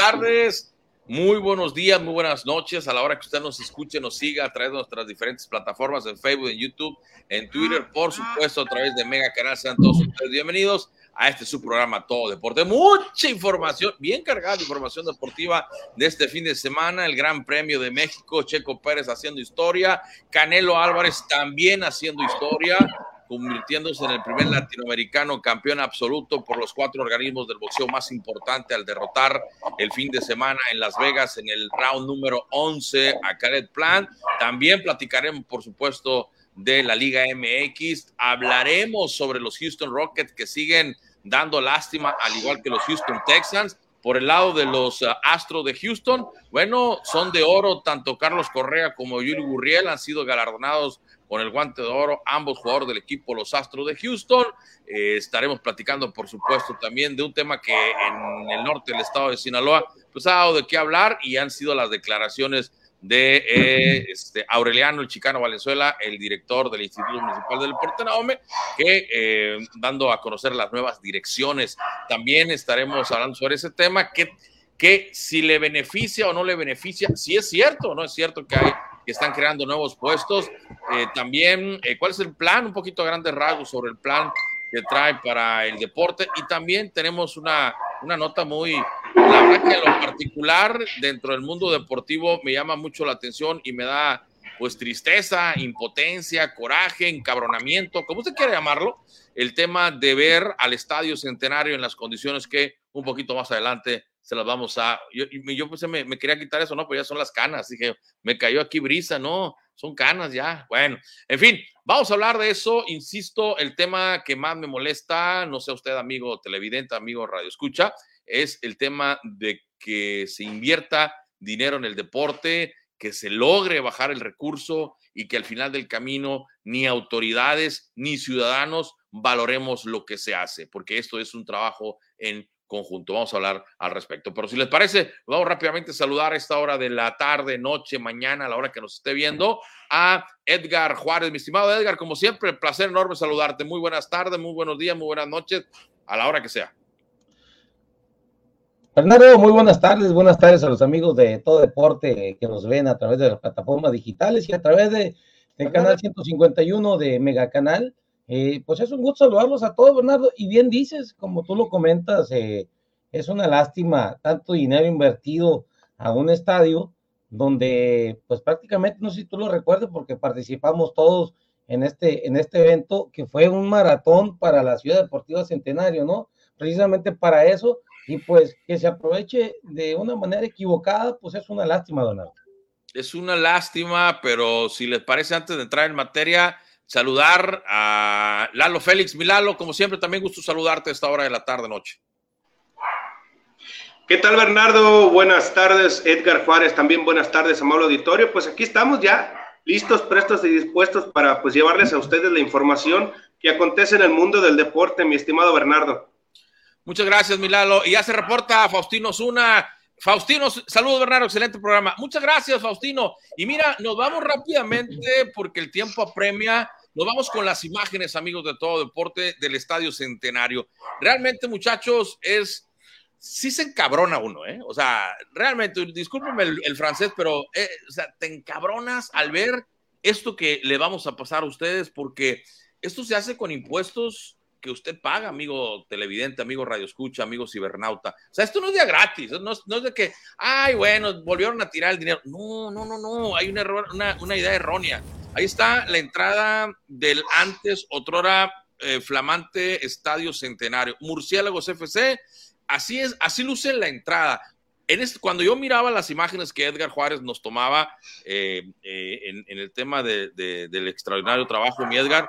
tardes, muy buenos días, muy buenas noches. A la hora que usted nos escuche, nos siga a través de nuestras diferentes plataformas en Facebook, en YouTube, en Twitter, por supuesto, a través de Mega Canal. Sean todos ustedes bienvenidos a este su programa Todo Deporte. Mucha información, bien cargada de información deportiva de este fin de semana. El Gran Premio de México, Checo Pérez haciendo historia, Canelo Álvarez también haciendo historia convirtiéndose en el primer latinoamericano campeón absoluto por los cuatro organismos del boxeo más importante al derrotar el fin de semana en Las Vegas en el round número 11 a Caret Plan. También platicaremos, por supuesto, de la Liga MX. Hablaremos sobre los Houston Rockets que siguen dando lástima, al igual que los Houston Texans. Por el lado de los uh, Astros de Houston, bueno, son de oro tanto Carlos Correa como Yuri Gurriel han sido galardonados con el guante de oro, ambos jugadores del equipo Los Astros de Houston. Eh, estaremos platicando, por supuesto, también de un tema que en el norte del estado de Sinaloa, pues ha dado de qué hablar y han sido las declaraciones de eh, este, Aureliano, el chicano Valenzuela, el director del Instituto Municipal del Deporte Naome, que eh, dando a conocer las nuevas direcciones. También estaremos hablando sobre ese tema, que, que si le beneficia o no le beneficia, si es cierto o no es cierto que hay que están creando nuevos puestos. Eh, también, eh, ¿cuál es el plan? Un poquito a grandes rasgos sobre el plan que trae para el deporte. Y también tenemos una, una nota muy, la verdad que lo particular, dentro del mundo deportivo, me llama mucho la atención y me da pues tristeza, impotencia, coraje, encabronamiento, como usted quiera llamarlo, el tema de ver al Estadio Centenario en las condiciones que un poquito más adelante se las vamos a. Yo, yo pues me, me, quería quitar eso, no, pues ya son las canas. Dije, me cayó aquí brisa, no, son canas ya. Bueno, en fin, vamos a hablar de eso. Insisto, el tema que más me molesta, no sé usted, amigo televidente, amigo radio escucha, es el tema de que se invierta dinero en el deporte, que se logre bajar el recurso y que al final del camino ni autoridades ni ciudadanos valoremos lo que se hace, porque esto es un trabajo en conjunto. Vamos a hablar al respecto. Pero si les parece, vamos rápidamente a saludar a esta hora de la tarde, noche, mañana, a la hora que nos esté viendo, a Edgar Juárez. Mi estimado Edgar, como siempre, placer enorme saludarte. Muy buenas tardes, muy buenos días, muy buenas noches, a la hora que sea. Fernando, muy buenas tardes, buenas tardes a los amigos de Todo Deporte que nos ven a través de las plataformas digitales y a través de, del canal 151 de Mega Canal eh, pues es un gusto saludarlos a todos, Bernardo. Y bien dices, como tú lo comentas, eh, es una lástima tanto dinero invertido a un estadio donde, pues prácticamente, no sé si tú lo recuerdas, porque participamos todos en este, en este evento, que fue un maratón para la Ciudad Deportiva Centenario, ¿no? Precisamente para eso, y pues que se aproveche de una manera equivocada, pues es una lástima, Donaldo. Es una lástima, pero si les parece, antes de entrar en materia, saludar a Lalo Félix. Milalo, como siempre, también gusto saludarte a esta hora de la tarde, noche. ¿Qué tal, Bernardo? Buenas tardes, Edgar Juárez. También buenas tardes, amable auditorio. Pues aquí estamos ya listos, prestos y dispuestos para pues llevarles a ustedes la información que acontece en el mundo del deporte, mi estimado Bernardo. Muchas gracias, Milalo. Y ya se reporta Faustino Zuna. Faustino, saludos Bernardo, excelente programa. Muchas gracias, Faustino. Y mira, nos vamos rápidamente porque el tiempo apremia nos vamos con las imágenes, amigos de todo deporte, del Estadio Centenario. Realmente, muchachos, es. Sí se encabrona uno, ¿eh? O sea, realmente, discúlpenme el, francés, pero eh, o sea, te encabronas al ver esto que le vamos a pasar a ustedes, porque esto se hace con impuestos que usted paga, amigo televidente, amigo radio escucha, amigo cibernauta. O sea, esto no es de gratis, no, no, es de que, ay, bueno, volvieron a tirar el dinero. No, no, no, no, hay un error, una, una idea errónea. Ahí está la entrada del antes, otrora eh, flamante Estadio Centenario. Murciélagos FC, así es, así luce la entrada. En este, cuando yo miraba las imágenes que Edgar Juárez nos tomaba eh, eh, en, el tema del extraordinario trabajo, mi Edgar,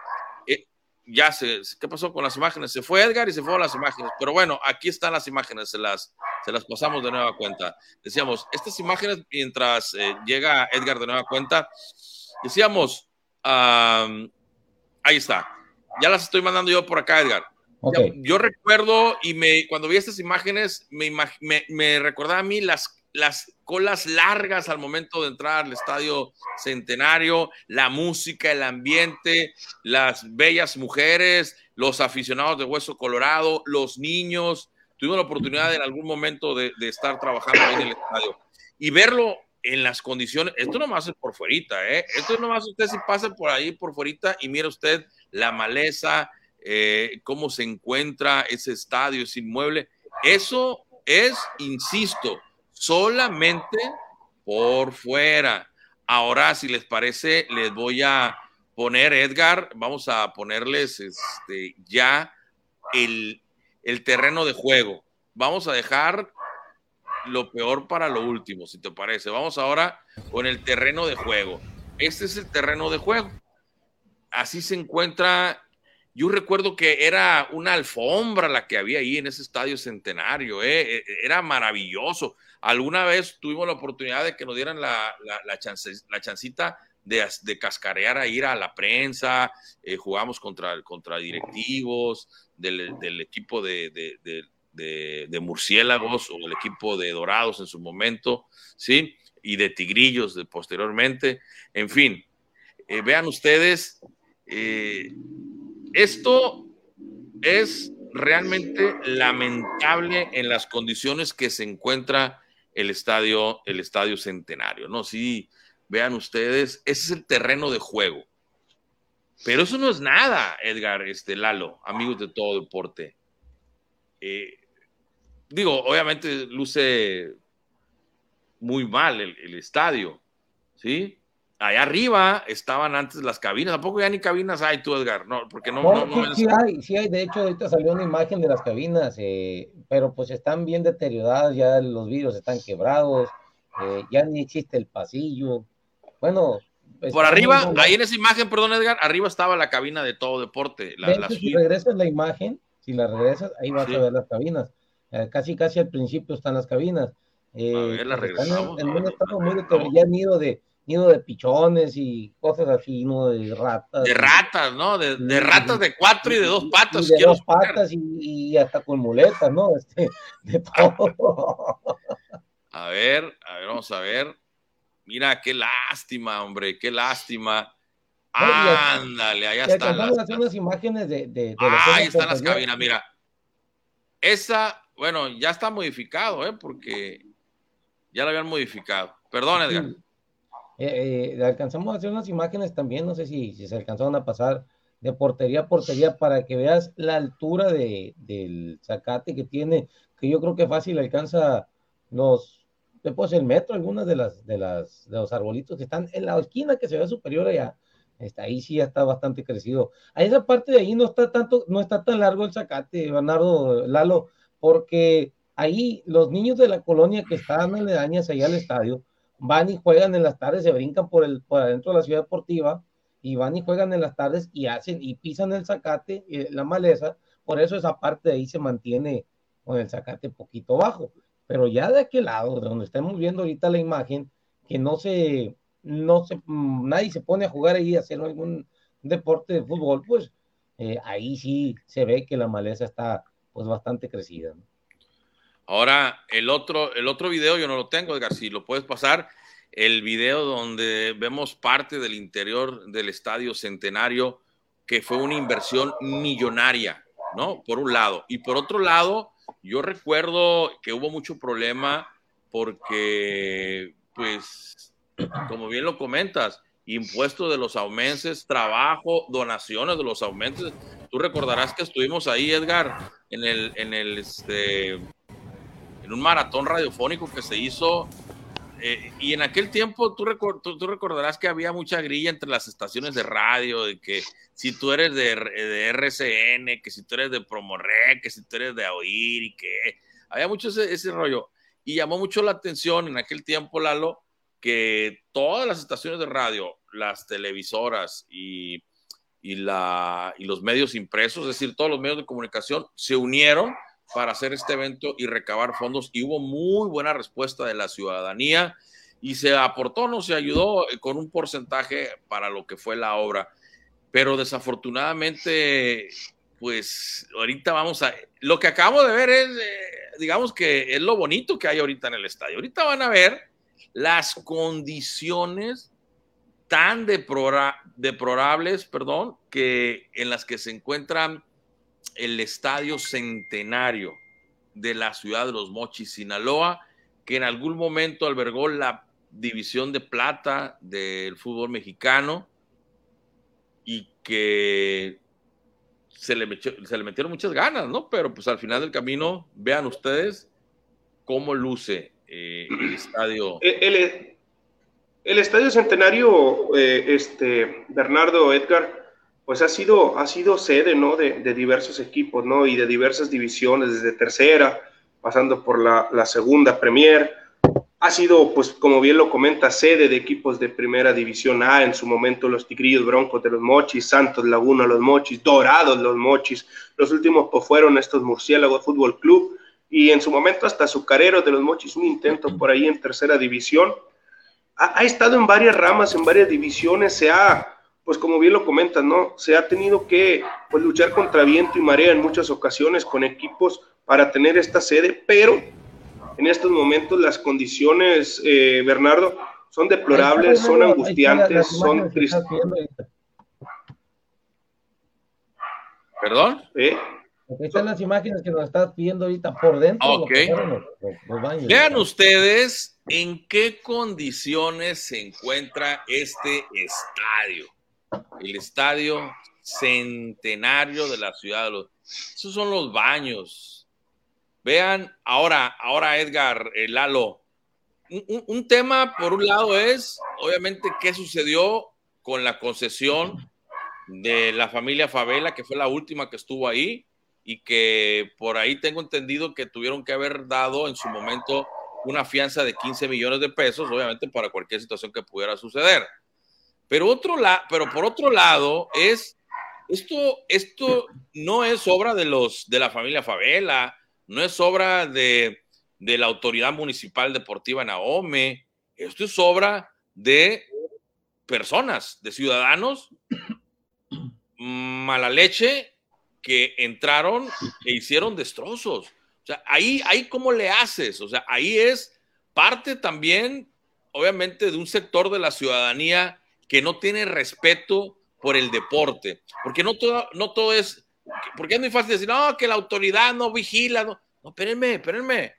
ya se, ¿qué pasó con las imágenes? Se fue Edgar y se fueron las imágenes. Pero bueno, aquí están las imágenes, se las, se las pasamos de nueva cuenta. Decíamos, estas imágenes, mientras llega Edgar de nueva cuenta, Decíamos, ahí está. Ya las estoy mandando yo por acá, Edgar. Yo recuerdo y me, cuando vi estas imágenes, me, me, recordaba a mí las, las colas largas al momento de entrar al estadio centenario, la música, el ambiente, las bellas mujeres, los aficionados de Hueso Colorado, los niños, tuvimos la oportunidad en algún momento de, estar trabajando en el estadio y verlo en las condiciones, esto nomás es por fuerita, ¿eh? Esto nomás usted si pasa por ahí por fuerita y mira usted la maleza, eh, cómo se encuentra ese estadio, ese inmueble. Eso es, insisto, solamente por fuera. Ahora, si les parece, les voy a poner, Edgar, vamos a ponerles este, ya el, el terreno de juego. Vamos a dejar lo peor para lo último, si te parece. Vamos ahora con el terreno de juego. Este es el terreno de juego. Así se encuentra. Yo recuerdo que era una alfombra la que había ahí en ese estadio centenario. ¿eh? E, era maravilloso. Alguna vez tuvimos la oportunidad de que nos dieran la, la, chancita de, de, cascarear a ir a la prensa. Eh, jugamos contra, contra directivos del, equipo de de, murciélagos o el equipo de dorados en su momento, ¿sí? Y de tigrillos de, posteriormente. En fin, eh, vean ustedes, eh, esto es realmente lamentable en las condiciones que se encuentra el estadio, el estadio centenario, ¿no? Sí, vean ustedes, ese es el terreno de juego. Pero eso no es nada, Edgar, este Lalo, amigos de todo deporte. Eh, digo, obviamente luce muy mal el, estadio, ¿sí? Allá arriba estaban antes las cabinas, tampoco ya ni cabinas hay tú, Edgar, no, porque no... no, sí, hay, sí hay, de hecho ahorita salió una imagen de las cabinas, eh, pero pues están bien deterioradas, ya los vidrios están quebrados, eh, ya ni existe el pasillo, bueno... Por arriba, ahí en esa imagen, perdón Edgar, arriba estaba la cabina de todo deporte. La, si regresas la imagen, si la regresas, ahí vas a ver las cabinas. Eh, casi casi al principio están las cabinas. A ver, la regresamos. En, un estado muy de, ya de nido de pichones y cosas así, ¿no? De ratas. De ratas, ¿no? De, de ratas de cuatro y de dos patas. Y de dos patas y, y, hasta con muletas, ¿no? Este, de todo. A ver, a ver, vamos a ver. Mira, qué lástima, hombre, qué lástima. Ándale, allá están. Las... imágenes de, de, ah, ahí están las cabinas, mira. Esa bueno, ya está modificado, ¿eh? Porque ya lo habían modificado. Perdón, Edgar. Eh, eh, alcanzamos a hacer unas imágenes también, no sé si, si, se alcanzaron a pasar de portería a portería para que veas la altura de, del zacate que tiene, que yo creo que fácil alcanza los, después el metro, algunas de las, de las, de los arbolitos que están en la esquina que se ve superior allá. Está, ahí sí ya está bastante crecido. A esa parte de ahí no está tanto, no está tan largo el zacate, Bernardo Lalo, porque ahí los niños de la colonia que están aledañas allá al estadio van y juegan en las tardes, se brincan por, el, por adentro de la ciudad deportiva y van y juegan en las tardes y hacen y pisan el zacate, eh, la maleza, por eso esa parte de ahí se mantiene con el zacate poquito bajo. Pero ya de aquel lado, de donde estamos viendo ahorita la imagen, que no se, no se, mm, nadie se pone a jugar ahí, a hacer algún deporte de fútbol, pues eh, ahí sí se ve que la maleza está pues bastante crecida. Ahora, el otro, el otro video yo no lo tengo, Edgar, si lo puedes pasar, el video donde vemos parte del interior del estadio centenario, que fue una inversión millonaria, ¿no? Por un lado. Y por otro lado, yo recuerdo que hubo mucho problema porque, pues, como bien lo comentas, impuestos de los aumenses, trabajo, donaciones de los aumenses. Tú recordarás que estuvimos ahí, Edgar, en el, en el, este, en un maratón radiofónico que se hizo. Eh, y en aquel tiempo tú, tú, recordarás que había mucha grilla entre las estaciones de radio, de que si tú eres de, de RCN, que si tú eres de Promorre, que si tú eres de OIR y que había mucho ese, ese rollo. Y llamó mucho la atención en aquel tiempo, Lalo, que todas las estaciones de radio, las televisoras y, la, y los medios impresos, es decir, todos los medios de comunicación, se unieron para hacer este evento y recabar fondos y hubo muy buena respuesta de la ciudadanía y se aportó, no se ayudó con un porcentaje para lo que fue la obra. Pero desafortunadamente, pues ahorita vamos a... Lo que acabamos de ver es, eh, digamos que es lo bonito que hay ahorita en el estadio. Ahorita van a ver las condiciones tan deplorables, perdón, que en las que se encuentra el estadio centenario. de la ciudad de Los Mochis, Sinaloa, que en algún momento albergó la división de plata del fútbol mexicano y que se le, metieron muchas ganas, ¿no? Pero pues al final del camino, vean ustedes cómo luce eh, el estadio. El, el, estadio centenario, eh, este, Bernardo Edgar, pues ha sido, ha sido sede, ¿no? De, de, diversos equipos, ¿no? Y de diversas divisiones, desde tercera, pasando por la, la segunda Premier, ha sido, pues como bien lo comenta, sede de equipos de primera división A, en su momento los Tigrillos Broncos de los Mochis, Santos Laguna los Mochis, Dorados los Mochis, los últimos pues fueron estos Murciélagos Fútbol Club, y en su momento hasta Azucareros de los Mochis, un intento por ahí en tercera división. Ha, ha, estado en varias ramas, en varias divisiones, se ha, pues como bien lo comentan, ¿no? Se ha tenido que pues, luchar contra viento y marea en muchas ocasiones con equipos para tener esta sede, pero en estos momentos las condiciones, eh, Bernardo, son deplorables, son angustiantes, son tristes. ¿Perdón? ¿Eh? están las imágenes que nos estás pidiendo ahorita por dentro. Ok. Vean ustedes en qué condiciones se encuentra este estadio. El estadio centenario de la ciudad de los... Esos son los baños, Vean, ahora, ahora Edgar, el eh, Lalo, un, un, tema por un lado es, obviamente, qué sucedió con la concesión de la familia Favela, que fue la última que estuvo ahí y que por ahí tengo entendido que tuvieron que haber dado en su momento una fianza de 15 millones de pesos, obviamente para cualquier situación que pudiera suceder. Pero, otro la, pero por otro lado es, esto, esto no es obra de, los, de la familia Favela, no es obra de, la Autoridad Municipal Deportiva Naome, esto es obra de personas, de ciudadanos mala leche que entraron e hicieron destrozos. O sea, ahí, ahí cómo le haces, o sea, ahí es parte también, obviamente, de un sector de la ciudadanía que no tiene respeto por el deporte, porque no todo, no todo es porque es muy fácil decir, no, que la autoridad no vigila. No, no espérenme, espérenme.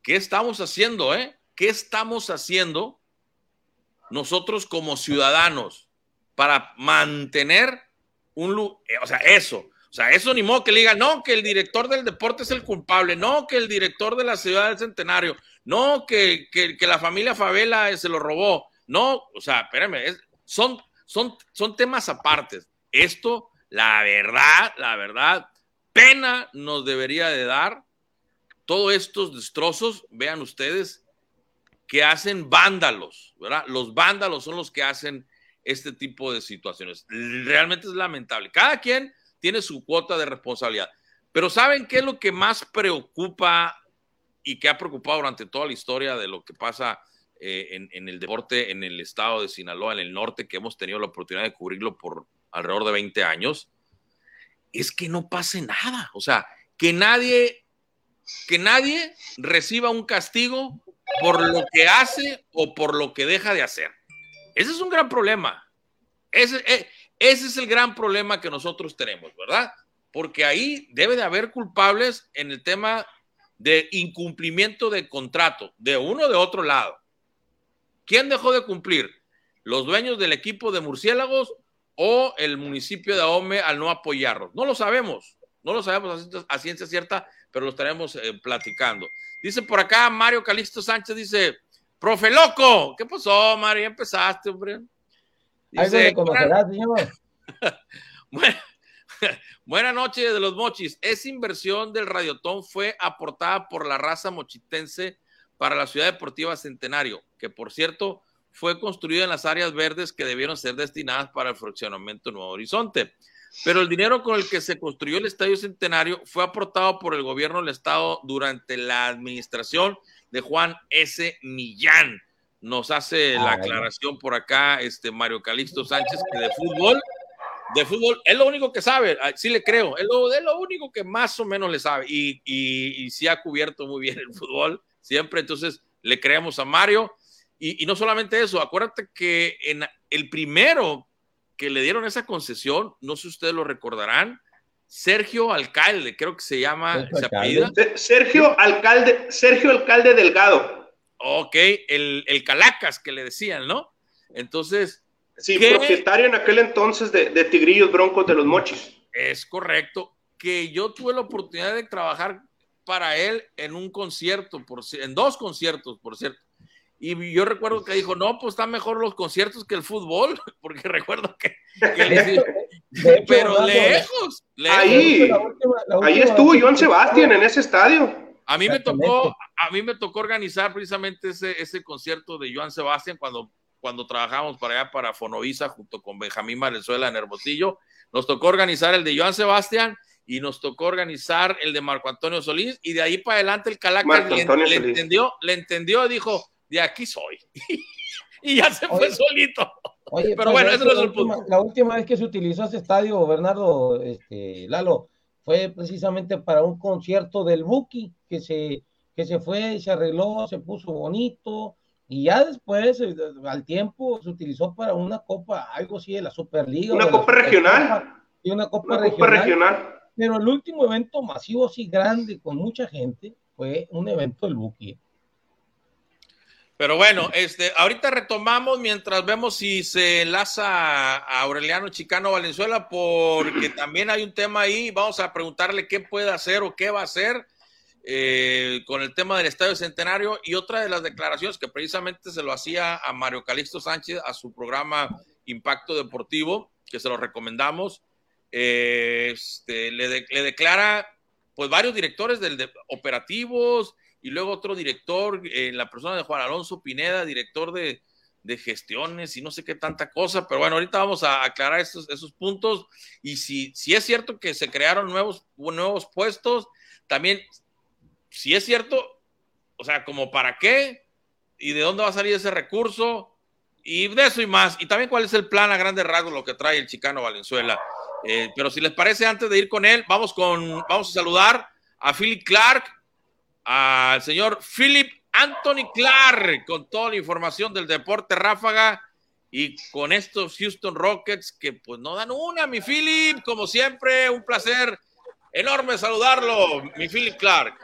¿Qué estamos haciendo, eh? ¿Qué estamos haciendo nosotros como ciudadanos para mantener un, eh, o sea, eso, o sea, eso ni modo que le diga, no, que el director del deporte es el culpable, no, que el director de la ciudad del centenario, no, que, que, que la familia Favela se lo robó, no, o sea, espérenme, son, son, son temas apartes. Esto la verdad, la verdad, pena nos debería de dar todos estos destrozos, vean ustedes, que hacen vándalos, ¿verdad? Los vándalos son los que hacen este tipo de situaciones. Realmente es lamentable. Cada quien tiene su cuota de responsabilidad. Pero ¿saben qué es lo que más preocupa y que ha preocupado durante toda la historia de lo que pasa eh, en, en, el deporte en el estado de Sinaloa, en el norte, que hemos tenido la oportunidad de cubrirlo por alrededor de 20 años, es que no pase nada. O sea, que nadie, que nadie reciba un castigo por lo que hace o por lo que deja de hacer. Ese es un gran problema. Ese, eh, ese es el gran problema que nosotros tenemos, ¿verdad? Porque ahí debe de haber culpables en el tema de incumplimiento de contrato, de uno o de otro lado. ¿Quién dejó de cumplir? ¿Los dueños del equipo de murciélagos o el municipio de Ahome al no apoyarlos. No lo sabemos, no lo sabemos a, ciencia cierta, pero lo estaremos eh, platicando. Dice por acá Mario Calixto Sánchez, dice, profe loco, ¿qué pasó, Mario? Ya empezaste, hombre. Dice, buena... buena... Buenas noches de los mochis. Esa inversión del Radiotón fue aportada por la raza mochitense para la Ciudad Deportiva Centenario, que por cierto fue construido en las áreas verdes que debieron ser destinadas para el fraccionamiento Nuevo Horizonte. Pero el dinero con el que se construyó el Estadio Centenario fue aportado por el gobierno del Estado durante la administración de Juan S. Millán. Nos hace la aclaración por acá este Mario Calixto Sánchez que de fútbol, de fútbol, es lo único que sabe, ah, sí le creo, es lo, es lo único que más o menos le sabe y, y, y sí ha cubierto muy bien el fútbol siempre, entonces le creemos a Mario y, no solamente eso, acuérdate que en el primero que le dieron esa concesión, no sé si ustedes lo recordarán, Sergio Alcalde, creo que se llama, Sergio Alcalde, Sergio Alcalde Delgado. Ok, el, el Calacas que le decían, ¿no? Entonces. Sí, propietario en aquel entonces de, de Tigrillos Broncos de los Mochis. Es correcto. Que yo tuve la oportunidad de trabajar para él en un concierto, por, en dos conciertos, por cierto. Y yo recuerdo que dijo, no, pues están mejor los conciertos que el fútbol, porque recuerdo que, pero lejos, Ahí, ahí estuvo Joan Sebastián en ese estadio. A mí me tocó, a mí me tocó organizar precisamente ese, ese concierto de Joan Sebastián cuando, cuando trabajamos para allá para Fonovisa junto con Benjamín Valenzuela en Hermosillo. Nos tocó organizar el de Joan Sebastián y nos tocó organizar el de Marco Antonio Solís y de ahí para adelante el Calacas le, entendió, le entendió, dijo, de aquí soy. y ya se fue solito. Oye, pero bueno, eso no es el punto. La última vez que se utilizó ese estadio, Bernardo, este, Lalo, fue precisamente para un concierto del Buki, que se, que se fue, se arregló, se puso bonito, y ya después, eh, al tiempo, se utilizó para una copa, algo así de la Superliga. Una copa regional. Y una copa, regional, Pero el último evento masivo, así grande, con mucha gente, fue un evento del Buki. Pero bueno, este, ahorita retomamos mientras vemos si se enlaza a Aureliano Chicano Valenzuela, porque también hay un tema ahí. Vamos a preguntarle qué puede hacer o qué va a hacer eh, con el tema del Estadio Centenario. Y otra de las declaraciones que precisamente se lo hacía a Mario Calixto Sánchez a su programa Impacto Deportivo, que se lo recomendamos. Eh, este, le, le, declara, pues, varios directores del de, operativos y luego otro director, en la persona de Juan Alonso Pineda, director de, gestiones y no sé qué tanta cosa, pero bueno, ahorita vamos a aclarar esos, esos puntos y si, si es cierto que se crearon nuevos, nuevos puestos, también, si es cierto, o sea, como para qué y de dónde va a salir ese recurso y de eso y más, y también cuál es el plan a grandes rasgos, lo que trae el chicano Valenzuela. Eh, pero si les parece, antes de ir con él, vamos, con, vamos a saludar a Philip Clark, al señor Philip Anthony Clark con toda la información del deporte ráfaga y con estos Houston Rockets que pues no dan una, mi Philip, como siempre, un placer enorme saludarlo, mi Philip Clark.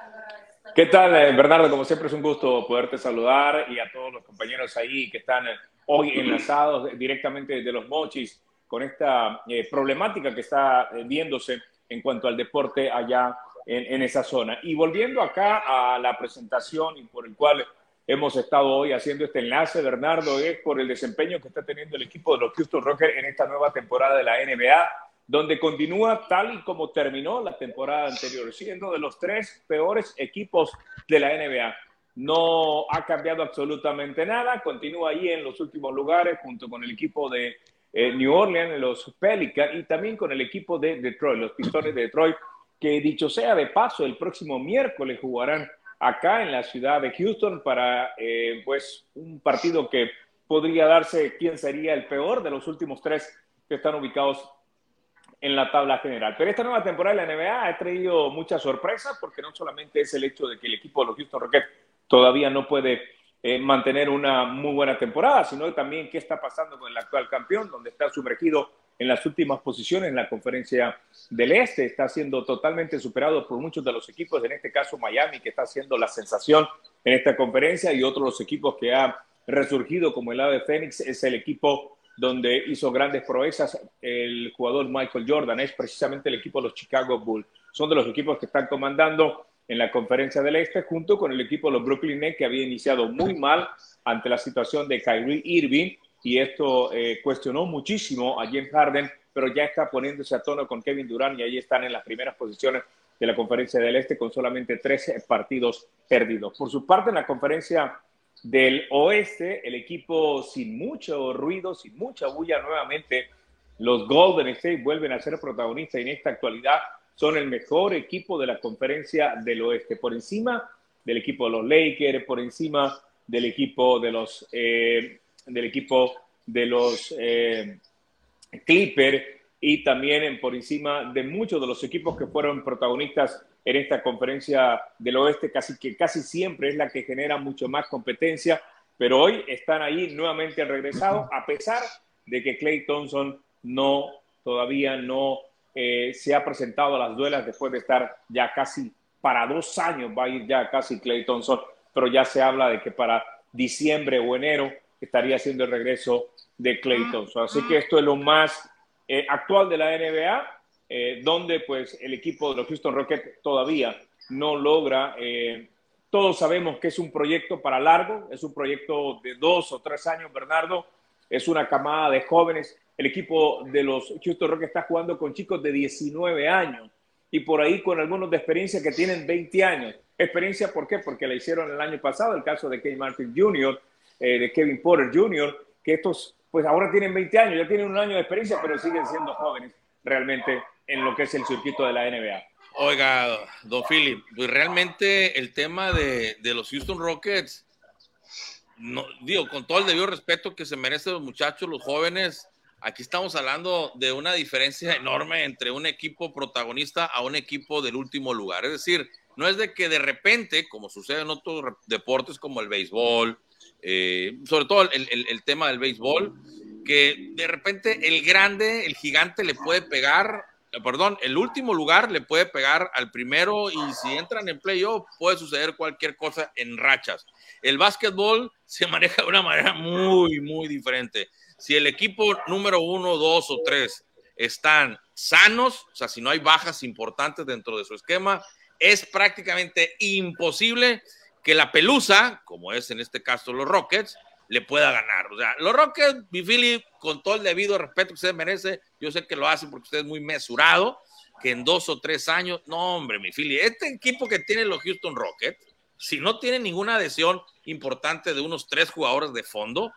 ¿Qué tal, eh, Bernardo? Como siempre es un gusto poderte saludar y a todos los compañeros ahí que están eh, hoy enlazados directamente desde los mochis con esta eh, problemática que está viéndose en cuanto al deporte allá en, esa zona. Y volviendo acá a la presentación y por el cual hemos estado hoy haciendo este enlace, Bernardo, es por el desempeño que está teniendo el equipo de los Houston Rockets en esta nueva temporada de la NBA, donde continúa tal y como terminó la temporada anterior, siendo de los tres peores equipos de la NBA. No ha cambiado absolutamente nada, continúa ahí en los últimos lugares junto con el equipo de eh, New Orleans, los Pelicans y también con el equipo de Detroit, los Pistones de Detroit, que dicho sea de paso, el próximo miércoles jugarán acá en la ciudad de Houston para eh, pues un partido que podría darse quién sería el peor de los últimos tres que están ubicados en la tabla general. Pero esta nueva temporada de la NBA ha traído muchas sorpresas porque no solamente es el hecho de que el equipo de los Houston Rockets todavía no puede eh, mantener una muy buena temporada, sino también qué está pasando con el actual campeón, donde está sumergido en las últimas posiciones en la conferencia del Este. Está siendo totalmente superado por muchos de los equipos, en este caso Miami, que está siendo la sensación en esta conferencia, y otros los equipos que ha resurgido como el de Phoenix es el equipo donde hizo grandes proezas el jugador Michael Jordan, es precisamente el equipo de los Chicago Bulls. Son de los equipos que están comandando en la conferencia del Este, junto con el equipo de los Brooklyn Nets, que había iniciado muy mal ante la situación de Kyrie Irving y esto eh, cuestionó muchísimo a James Harden, pero ya está poniéndose a tono con Kevin Durant y ahí están en las primeras posiciones de la conferencia del Este con solamente 13 partidos perdidos. Por su parte, en la conferencia del Oeste, el equipo sin mucho ruido, sin mucha bulla nuevamente, los Golden State vuelven a ser protagonistas en esta actualidad son el mejor equipo de la conferencia del Oeste, por encima del equipo de los Lakers, por encima del equipo de los eh, del equipo de los eh, Clippers y también por encima de muchos de los equipos que fueron protagonistas en esta conferencia del oeste, casi que casi siempre es la que genera mucho más competencia, pero hoy están ahí nuevamente regresados, a pesar de que Clay Thompson no todavía no eh, se ha presentado a las duelas después de estar ya casi para dos años, va a ir ya casi Clay Thompson, pero ya se habla de que para diciembre o enero estaría haciendo el regreso de Clay Thompson. Así que esto es lo más eh, actual de la NBA, eh, donde pues el equipo de los Houston Rockets todavía no logra. todos sabemos que es un proyecto para largo, es un proyecto de dos o tres años, Bernardo. Es una camada de jóvenes el equipo de los Houston Rockets está jugando con chicos de 19 años y por ahí con algunos de experiencia que tienen 20 años. Experiencia, ¿por qué? Porque la hicieron el año pasado, el caso de Kevin Martin Jr., eh, de Kevin Porter Jr., que estos, pues ahora tienen 20 años, ya tienen un año de experiencia, pero siguen siendo jóvenes realmente en lo que es el circuito de la NBA. Oiga, don Philip, pues realmente el tema de, de los Houston Rockets, no, digo, con todo el debido respeto que se merecen los muchachos, los jóvenes, Aquí estamos hablando de una diferencia enorme entre un equipo protagonista a un equipo del último lugar. Es decir, no es de que de repente, como sucede en otros deportes como el béisbol, eh, sobre todo el, tema del béisbol, que de repente el grande, el gigante le puede pegar, perdón, el último lugar le puede pegar al primero y si entran en playoff puede suceder cualquier cosa en rachas. El básquetbol se maneja de una manera muy, muy diferente si el equipo número uno, dos o tres están sanos, o sea, si no hay bajas importantes dentro de su esquema, es prácticamente imposible que la pelusa, como es en este caso los Rockets, le pueda ganar. O sea, los Rockets, mi Philly, con todo el debido respeto que usted merece, yo sé que lo hace porque usted es muy mesurado, que en dos o tres años, no, hombre, mi Philly, este equipo que tiene los Houston Rockets, si no tiene ninguna adhesión importante de unos tres jugadores de fondo,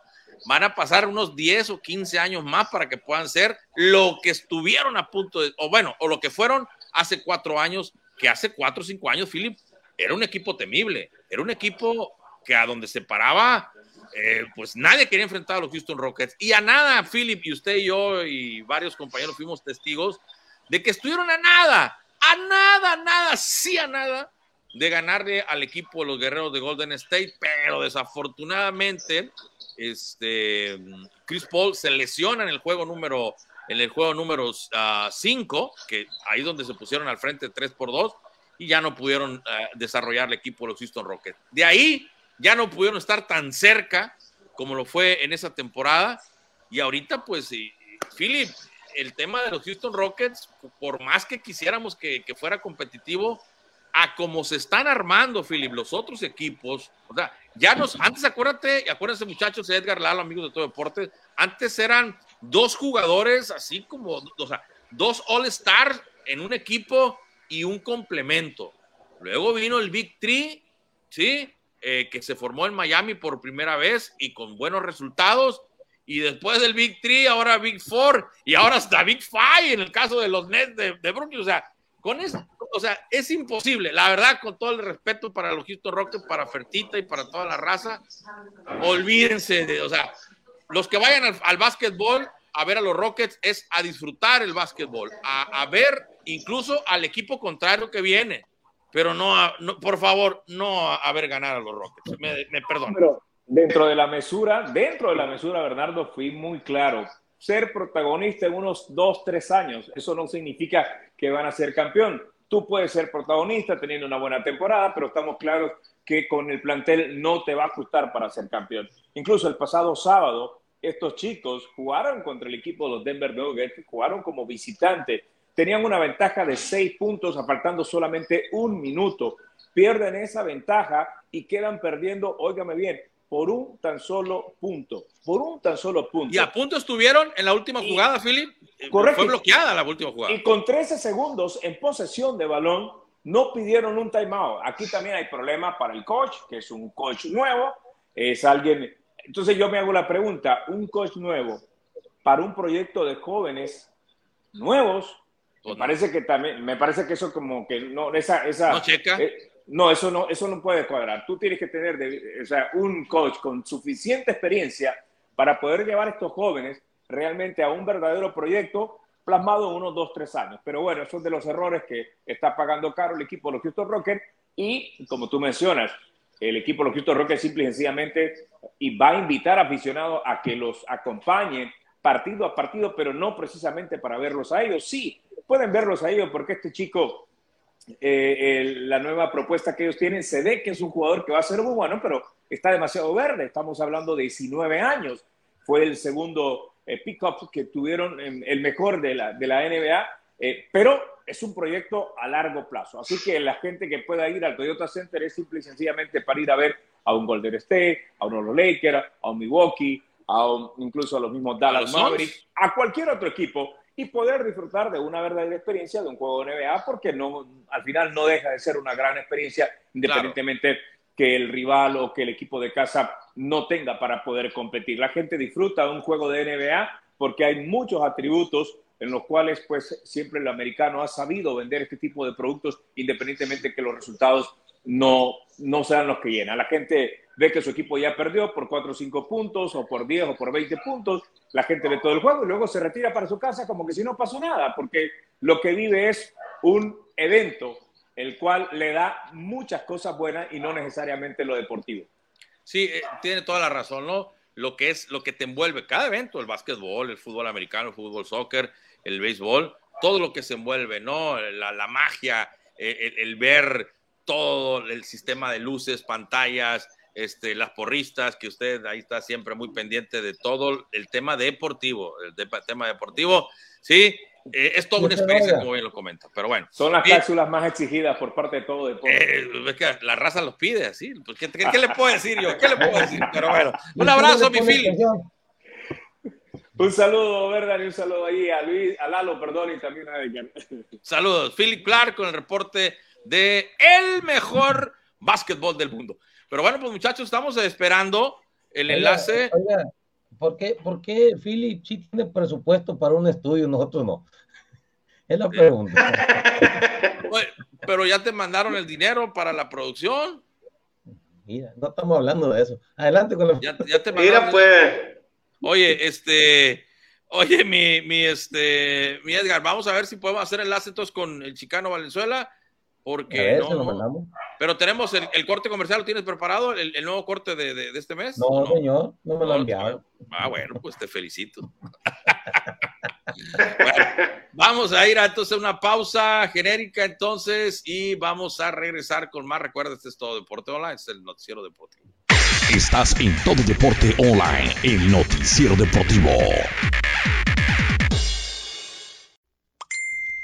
van a pasar unos 10 o 15 años más para que puedan ser lo que estuvieron a punto de, o bueno, o lo que fueron hace cuatro años, que hace cuatro o cinco años, Philip, era un equipo temible, era un equipo que a donde se paraba, eh, pues nadie quería enfrentar a los Houston Rockets. Y a nada, Philip, y usted y yo y varios compañeros fuimos testigos de que estuvieron a nada, a nada, nada, sí a nada de ganarle al equipo de los guerreros de Golden State, pero desafortunadamente este, Chris Paul se lesiona en el juego número en el juego número 5, ah, que ahí donde se pusieron al frente 3 por 2 y ya no pudieron ah, desarrollar el equipo de los Houston Rockets. De ahí ya no pudieron estar tan cerca como lo fue en esa temporada y ahorita pues Philip, el tema de los Houston Rockets, por más que quisiéramos que, que fuera competitivo, a cómo se están armando, Philip, los otros equipos, o sea, ya nos, antes acuérdate, acuérdense muchachos, Edgar Lalo, amigos de todo deporte, antes eran dos jugadores así como, o sea, dos All-Stars en un equipo y un complemento. Luego vino el Big Three, ¿sí? Eh, que se formó en Miami por primera vez y con buenos resultados. Y después del Big Three, ahora Big Four y ahora hasta Big Five en el caso de los Nets de, de Brooklyn. O sea, con eso, o sea, es imposible. La verdad, con todo el respeto para los Houston Rockets, para Fertita y para toda la raza, olvídense de, o sea, los que vayan al, al básquetbol a ver a los Rockets es a disfrutar el básquetbol, a, ver incluso al equipo contrario que viene, pero no, por favor, no a, ver ganar a los Rockets. Me, me perdono. dentro de la mesura, dentro de la mesura, Bernardo, fui muy claro ser protagonista en unos dos, tres años. Eso no significa que van a ser campeón. Tú puedes ser protagonista teniendo una buena temporada, pero estamos claros que con el plantel no te va a ajustar para ser campeón. Incluso el pasado sábado, estos chicos jugaron contra el equipo de los Denver Nuggets, jugaron como visitante, tenían una ventaja de seis puntos, apartando solamente un minuto. Pierden esa ventaja y quedan perdiendo, óigame bien, por un tan solo punto. Por un tan solo punto. Y a punto estuvieron en la última jugada, Philip. Eh, correcto. Fue bloqueada la última jugada. Y con 13 segundos en posesión de balón, no pidieron un timeout. Aquí también hay problema para el coach, que es un coach nuevo. Es alguien. Entonces yo me hago la pregunta: un coach nuevo para un proyecto de jóvenes nuevos. Me parece que también, me parece que eso como que no, esa, esa, no checa. Eh, no, eso no, eso no puede cuadrar. Tú tienes que tener o sea, un coach con suficiente experiencia para poder llevar a estos jóvenes realmente a un verdadero proyecto plasmado en unos dos, tres años. Pero bueno, son de los errores que está pagando caro el equipo de los Houston Rockets y, como tú mencionas, el equipo de los Houston Rockets simple y sencillamente y va a invitar a aficionados a que los acompañen partido a partido, pero no precisamente para verlos a ellos, sí, pueden verlos ahí, porque este chico, eh, la nueva propuesta que ellos tienen, se ve que es un jugador que va a ser muy bueno, pero está demasiado verde. Estamos hablando de 19 años. Fue el segundo eh, pick-up que tuvieron, el mejor de la, de la NBA, eh, pero es un proyecto a largo plazo. Así que la gente que pueda ir al Toyota Center es simple y sencillamente para ir a ver a un Golden State, a unos Lakers, a un Milwaukee, a incluso a los mismos Dallas Mavericks, a cualquier otro equipo y poder disfrutar de una verdadera experiencia de un juego de NBA, porque no, al final no deja de ser una gran experiencia, independientemente que el rival o que el equipo de casa no tenga para poder competir. La gente disfruta de un juego de NBA porque hay muchos atributos en los cuales pues siempre el americano ha sabido vender este tipo de productos independientemente que los resultados no, no sean los que llenan. La gente ve que su equipo ya perdió por 4 o 5 puntos, o por 10 o por 20 puntos, la gente ve todo el juego y luego se retira para su casa como que si no pasó nada, porque lo que vive es un evento el cual le da muchas cosas buenas y no necesariamente lo deportivo. Sí, eh, tiene toda la razón, ¿no? Lo que es, lo que te envuelve cada evento, el básquetbol, el fútbol americano, el fútbol soccer, el béisbol, todo lo que se envuelve, ¿no? La, magia, eh, el ver todo el sistema de luces, pantallas, este, las porristas, que usted ahí está siempre muy pendiente de todo el tema deportivo, el tema deportivo, sí, eh, es toda una experiencia, como bien lo comenta, pero bueno. Son las cápsulas más exigidas por parte de todo deporte. Eh, es que la raza los pide, así, pues, ¿qué, le puedo decir yo? ¿Qué le puedo decir? Pero bueno, un abrazo, mi Phil. Un saludo, ¿verdad? Y un saludo ahí a Luis, a Lalo, perdón, y también a Edgar. Saludos, Philip Clark con el reporte de el mejor básquetbol del mundo. Pero bueno, pues muchachos, estamos esperando el enlace. Oiga, ¿por qué, por qué Philip sí tiene presupuesto para un estudio, nosotros no? Es la pregunta. Pero ya te mandaron el dinero para la producción. Mira, no estamos hablando de eso. Adelante con la. Ya, te Mira, pues. Oye, este. Oye, mi, mi, este, mi Edgar, vamos a ver si podemos hacer enlace entonces con el Chicano Valenzuela porque no, Pero tenemos el, corte comercial, ¿lo tienes preparado? ¿El, nuevo corte de, este mes? No, señor, no me lo han enviado. Ah, bueno, pues te felicito. vamos a ir a entonces una pausa genérica entonces y vamos a regresar con más. Recuerda, este es todo Deporte Online, es el noticiero deportivo. Estás en Todo Deporte Online, el noticiero deportivo.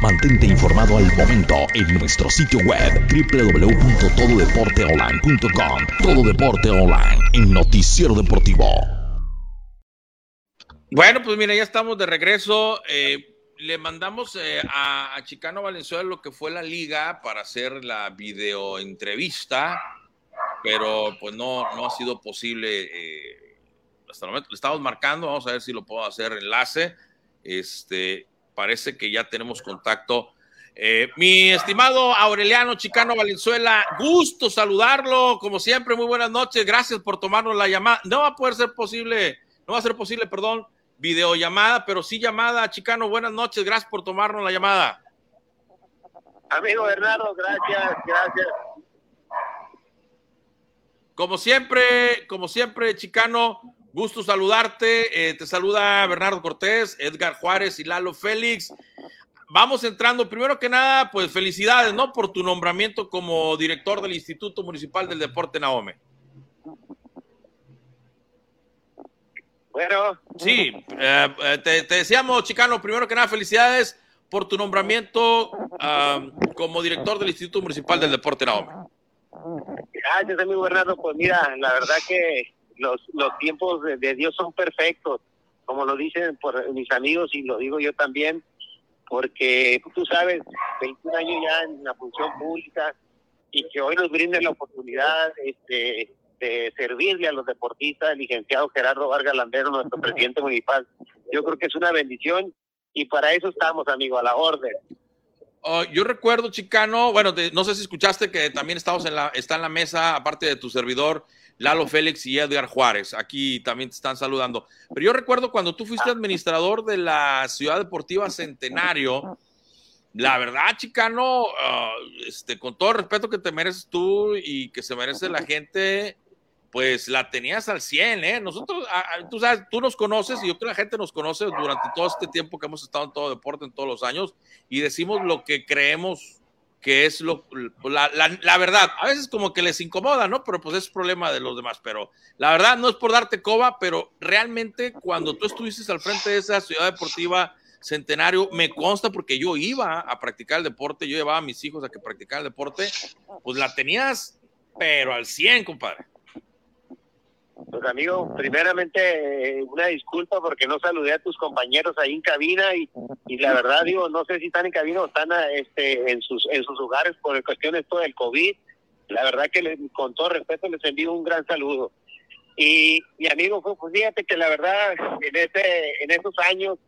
Mantente informado al momento en nuestro sitio web www.tododeporteonline.com. Todo Deporte Online, el noticiero deportivo. Bueno, pues mira, ya estamos de regreso. Eh, le mandamos eh, a, Chicano Valenzuela lo que fue la liga para hacer la videoentrevista, pero pues no, no ha sido posible. Eh, hasta el momento le estamos marcando, vamos a ver si lo puedo hacer enlace. Este, parece que ya tenemos contacto. Eh, mi estimado Aureliano Chicano Valenzuela, gusto saludarlo, como siempre, muy buenas noches, gracias por tomarnos la llamada. No va a poder ser posible, no va a ser posible, perdón, videollamada, pero sí llamada, Chicano, buenas noches, gracias por tomarnos la llamada. Amigo Bernardo, gracias, gracias. Como siempre, como siempre, Chicano, Gusto saludarte. Eh, te saluda Bernardo Cortés, Edgar Juárez y Lalo Félix. Vamos entrando. Primero que nada, pues felicidades, ¿no? Por tu nombramiento como director del Instituto Municipal del Deporte Naome. Bueno. Sí, eh, eh, te, decíamos, Chicano, primero que nada, felicidades por tu nombramiento ah, como director del Instituto Municipal del Deporte Naome. Gracias, amigo Bernardo. Pues mira, la verdad que los, los tiempos de, Dios son perfectos, como lo dicen por mis amigos y lo digo yo también, porque tú sabes, 21 años ya en la función pública y que hoy nos brinden la oportunidad este, de servirle a los deportistas, el licenciado Gerardo Vargas Landero, nuestro presidente municipal. Yo creo que es una bendición y para eso estamos, amigo, a la orden. Oh, yo recuerdo, Chicano, bueno, no sé si escuchaste que también estamos en la, está en la mesa, aparte de tu servidor, Lalo Félix y Edgar Juárez. Aquí también te están saludando. Pero yo recuerdo cuando tú fuiste administrador de la Ciudad Deportiva Centenario, la verdad, Chicano, ah, este, con todo el respeto que te mereces tú y que se merece la gente, pues la tenías al 100, ¿eh? Nosotros, tú sabes, tú nos conoces y yo creo que la gente nos conoce durante todo este tiempo que hemos estado en todo deporte, en todos los años, y decimos lo que creemos que es lo, la, la, verdad. A veces como que les incomoda, ¿no? Pero pues es problema de los demás. Pero la verdad no es por darte coba, pero realmente cuando tú estuviste al frente de esa ciudad deportiva centenario, me consta porque yo iba a practicar el deporte, yo llevaba a mis hijos a que practicaran el deporte, pues la tenías, pero al 100, compadre. Pues amigo, primeramente eh, una disculpa porque no saludé a tus compañeros ahí en cabina y, y la verdad digo, no sé si están en cabina o están este, en sus en sus lugares por cuestiones todo del COVID. La verdad que con todo respeto les envío un gran saludo. Y mi amigo, pues, pues fíjate que la verdad en ese en esos años,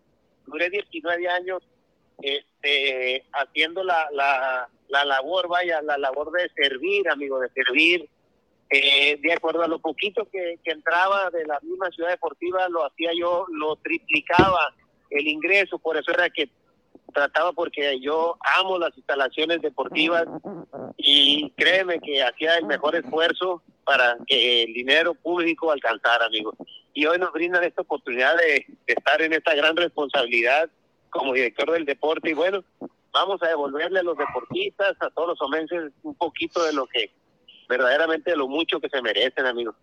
duré 19 años este, haciendo la, la, la labor, vaya, la labor de servir, amigo, de servir eh, de acuerdo a lo poquito que, entraba de la misma ciudad deportiva, lo hacía yo, lo triplicaba el ingreso, por eso era que trataba porque yo amo las instalaciones deportivas y créeme que hacía el mejor esfuerzo para que el dinero público alcanzara, amigos. Y hoy nos brindan esta oportunidad de, de estar en esta gran responsabilidad como director del deporte y bueno, vamos a devolverle a los deportistas, a todos los omenses, un poquito de lo que verdaderamente lo mucho que se merecen, amigos.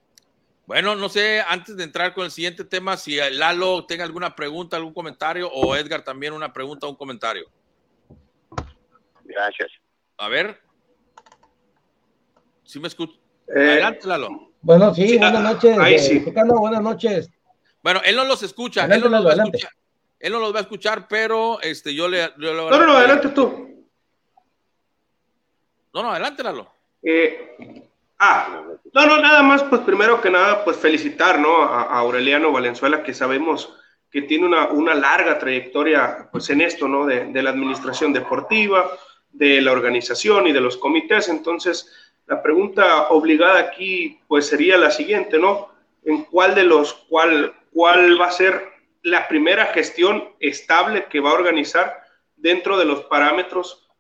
Bueno, no sé, antes de entrar con el siguiente tema, si Lalo tenga alguna pregunta, algún comentario, o Edgar también una pregunta o un comentario. Gracias. A ver. ¿Sí me escucha? Eh, Adelante, Lalo. Bueno, sí, buenas noches. Ahí sí. buenas noches. Bueno, él no los escucha. él, no los va a escuchar, él no los va a escuchar, pero este, yo le... no, no, no, adelante tú. No, no, adelante, Lalo. Eh, ah, no, no, nada más, pues primero que nada, pues felicitar, ¿no? A, Aureliano Valenzuela, que sabemos que tiene una, una larga trayectoria, pues en esto, ¿no? De, de, la administración deportiva, de la organización y de los comités. Entonces, la pregunta obligada aquí, pues sería la siguiente, ¿no? ¿En cuál de los, cuál, cuál va a ser la primera gestión estable que va a organizar dentro de los parámetros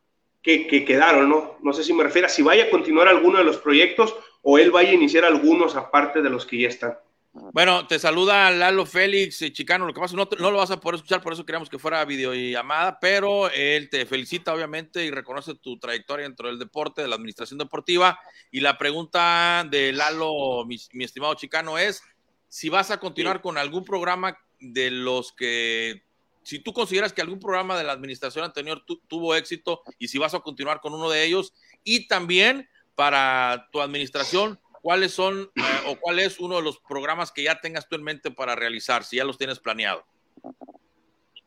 que, quedaron, ¿no? No sé si me refiero a si vaya a continuar alguno de los proyectos o él vaya a iniciar algunos aparte de los que ya están. Bueno, te saluda Lalo Félix, eh, Chicano. Lo que pasa no, no lo vas a poder escuchar, por eso queríamos que fuera videollamada, pero él te felicita, obviamente, y reconoce tu trayectoria dentro del deporte, de la administración deportiva. Y la pregunta de Lalo, mi, mi estimado Chicano, es si vas a continuar con algún programa de los que si tú consideras que algún programa de la administración anterior tuvo éxito y si vas a continuar con uno de ellos y también para tu administración, cuáles son eh, o cuál es uno de los programas que ya tengas tú en mente para realizar, si ya los tienes planeado.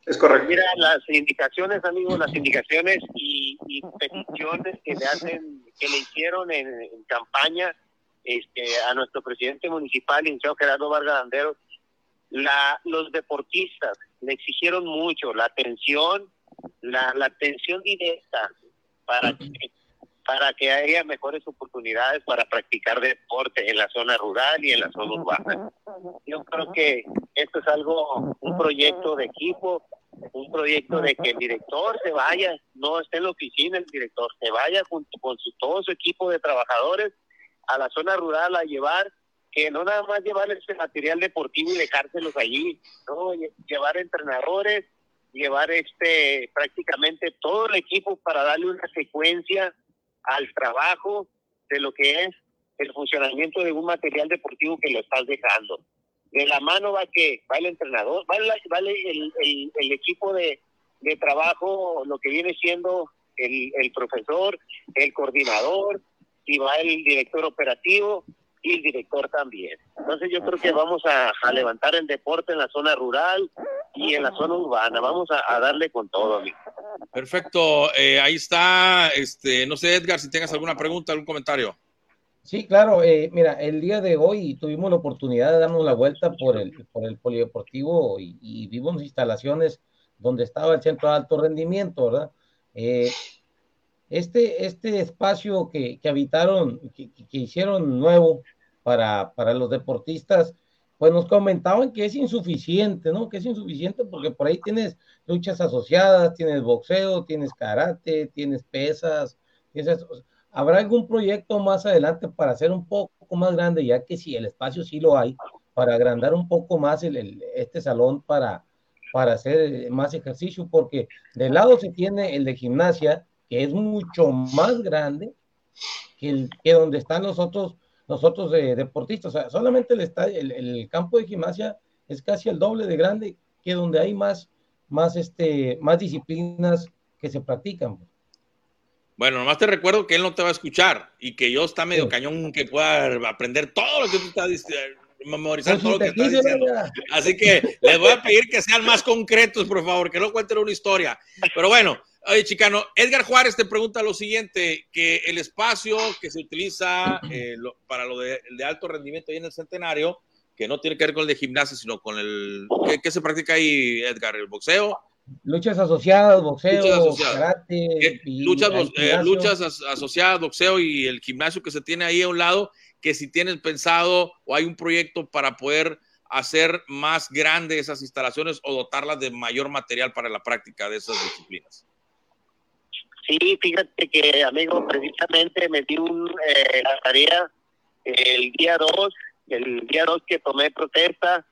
Es correcto. Mira, las indicaciones, amigos, las indicaciones y, peticiones que le hacen, que le hicieron en, campaña este, a nuestro presidente municipal, licenciado Gerardo Vargas Andero, la, los deportistas le exigieron mucho la atención, la, la atención directa para que, para que haya mejores oportunidades para practicar deporte en la zona rural y en la zona urbana. Yo creo que esto es algo, un proyecto de equipo, un proyecto de que el director se vaya, no esté en la oficina el director, se vaya junto con su, todo su equipo de trabajadores a la zona rural a llevar que no nada más llevar ese material deportivo y dejárselos allí, ¿no? llevar entrenadores, llevar este prácticamente todo el equipo para darle una secuencia al trabajo de lo que es el funcionamiento de un material deportivo que lo estás dejando. De la mano va que va el entrenador, va, el, el, equipo de, de trabajo, lo que viene siendo el, el profesor, el coordinador, y va el director operativo, y el director también. Entonces yo creo que vamos a, levantar el deporte en la zona rural y en la zona urbana. Vamos a, darle con todo, amigo. Perfecto. Eh, ahí está. Este, no sé, Edgar, si tengas alguna pregunta, algún comentario. Sí, claro. Eh, mira, el día de hoy tuvimos la oportunidad de darnos la vuelta por el, por el polideportivo y, y vimos instalaciones donde estaba el centro de alto rendimiento, ¿verdad? Eh, este, este espacio que, que habitaron, que, que, hicieron nuevo para, para los deportistas, pues nos comentaban que es insuficiente, ¿no? Que es insuficiente porque por ahí tienes luchas asociadas, tienes boxeo, tienes karate, tienes pesas, tienes, ¿habrá algún proyecto más adelante para hacer un poco más grande, ya que si el espacio sí lo hay, para agrandar un poco más el, el, este salón para, para hacer más ejercicio? Porque de lado se tiene el de gimnasia, que es mucho más grande que, el, que donde están los otros nosotros de deportistas. O sea, solamente el, estadio, el, el, campo de gimnasia es casi el doble de grande que donde hay más, más, este, más disciplinas que se practican. Bueno, nomás te recuerdo que él no te va a escuchar y que yo está medio sí. cañón que pueda aprender todo lo que tú estás diciendo memorizar todo lo que estás diciendo. Así que les voy a pedir que sean más concretos, por favor, que no cuenten una historia. Pero bueno, oye, chicano, Edgar Juárez te pregunta lo siguiente, que el espacio que se utiliza eh, lo, para lo de, de, alto rendimiento ahí en el Centenario, que no tiene que ver con el de gimnasia, sino con el... ¿Qué, qué se practica ahí, Edgar? ¿El boxeo? Luchas asociadas, boxeo, luchas asociadas. karate. Luchas, eh, luchas asociadas, boxeo y el gimnasio que se tiene ahí a un lado, que si tienes pensado o hay un proyecto para poder hacer más grandes esas instalaciones o dotarlas de mayor material para la práctica de esas disciplinas. Sí, fíjate que, amigo, precisamente me di un, eh, la tarea el día 2, el día 2 que tomé protesta,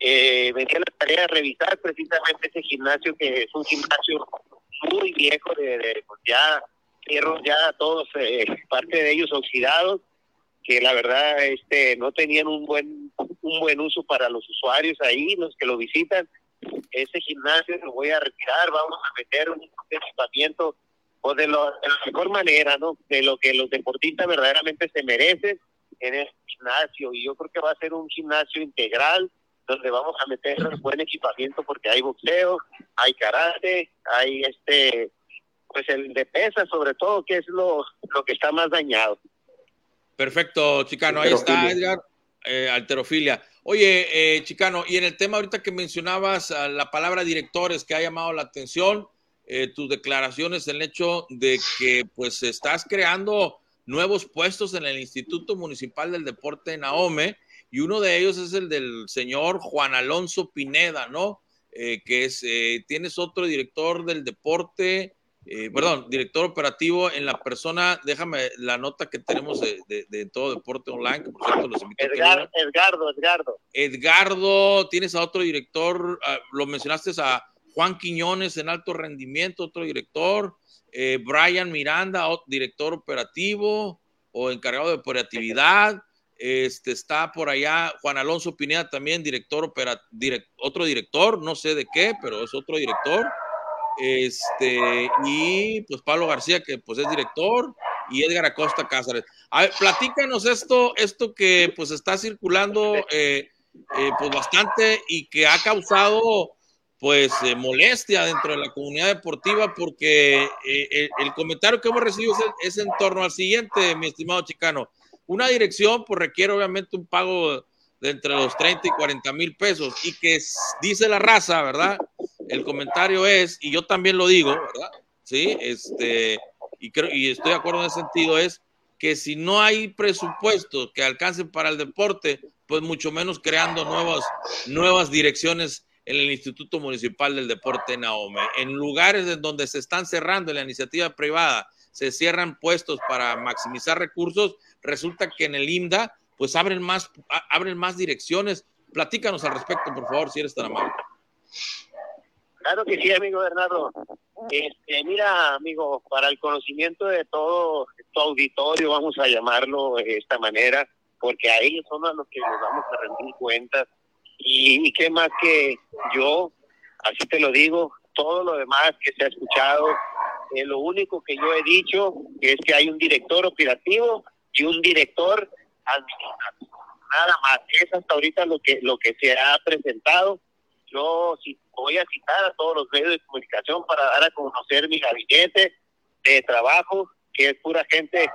eh, me di la tarea de revisar precisamente ese gimnasio, que es un gimnasio muy viejo, de, de pues ya fierros ya todos, eh, parte de ellos oxidados, que la verdad este no tenían un buen un buen uso para los usuarios ahí, los que lo visitan. Ese gimnasio lo voy a retirar, vamos a meter un equipamiento o de, lo, de la mejor manera, ¿no? De lo que los deportistas verdaderamente se merecen en el gimnasio. Y yo creo que va a ser un gimnasio integral donde vamos a meter buen equipamiento porque hay boxeo, hay karate, hay este, pues el de pesa sobre todo, que es lo, lo que está más dañado. Perfecto, Chicano. Ahí está, Edgar. Eh, alterofilia. Oye, eh, Chicano, y en el tema ahorita que mencionabas uh, la palabra directores que ha llamado la atención, eh, tus declaraciones, el hecho de que pues estás creando nuevos puestos en el Instituto Municipal del Deporte en Ahome, y uno de ellos es el del señor Juan Alonso Pineda, ¿no? Eh, que es, eh, tienes otro director del deporte, eh, perdón, director operativo en la persona, déjame la nota que tenemos de, de, de todo deporte online, que por cierto los invito Edgar, a Edgardo, Edgardo. Edgardo, tienes a otro director, uh, lo mencionaste a Juan Quiñones en alto rendimiento, otro director, eh, Brian Miranda, director operativo o encargado de operatividad. Este está por allá Juan Alonso Pineda también, director opera, otro director, no sé de qué, pero es otro director este, y pues Pablo García, que pues es director, y Edgar Acosta Cázares. A ver, platícanos esto, esto que pues está circulando eh, eh, pues bastante y que ha causado pues eh, molestia dentro de la comunidad deportiva porque el, el, comentario que hemos recibido es, es, en torno al siguiente, mi estimado chicano. Una dirección pues requiere obviamente un pago de entre los 30 y 40 mil pesos y que dice la raza, ¿verdad? el comentario es, y yo también lo digo, ¿verdad? Sí, este, y, creo, y estoy de acuerdo en ese sentido, es que si no hay presupuestos que alcancen para el deporte, pues mucho menos creando nuevas, nuevas direcciones en el Instituto Municipal del Deporte en Ahome. En lugares en donde se están cerrando en la iniciativa privada, se cierran puestos para maximizar recursos, resulta que en el IMDA, pues abren más, abren más direcciones. Platícanos al respecto, por favor, si eres tan amable. Claro que sí, amigo Bernardo. Este, mira, amigo, para el conocimiento de todo tu auditorio, vamos a llamarlo de esta manera, porque a ellos son a los que les vamos a rendir cuentas. Y, y qué más que yo, así te lo digo, todo lo demás que se ha escuchado, eh, lo único que yo he dicho es que hay un director operativo y un director administrativo. Nada más, es hasta ahorita lo que, lo que se ha presentado yo si voy a citar a todos los medios de comunicación para dar a conocer mi gabinete de trabajo, que es pura gente,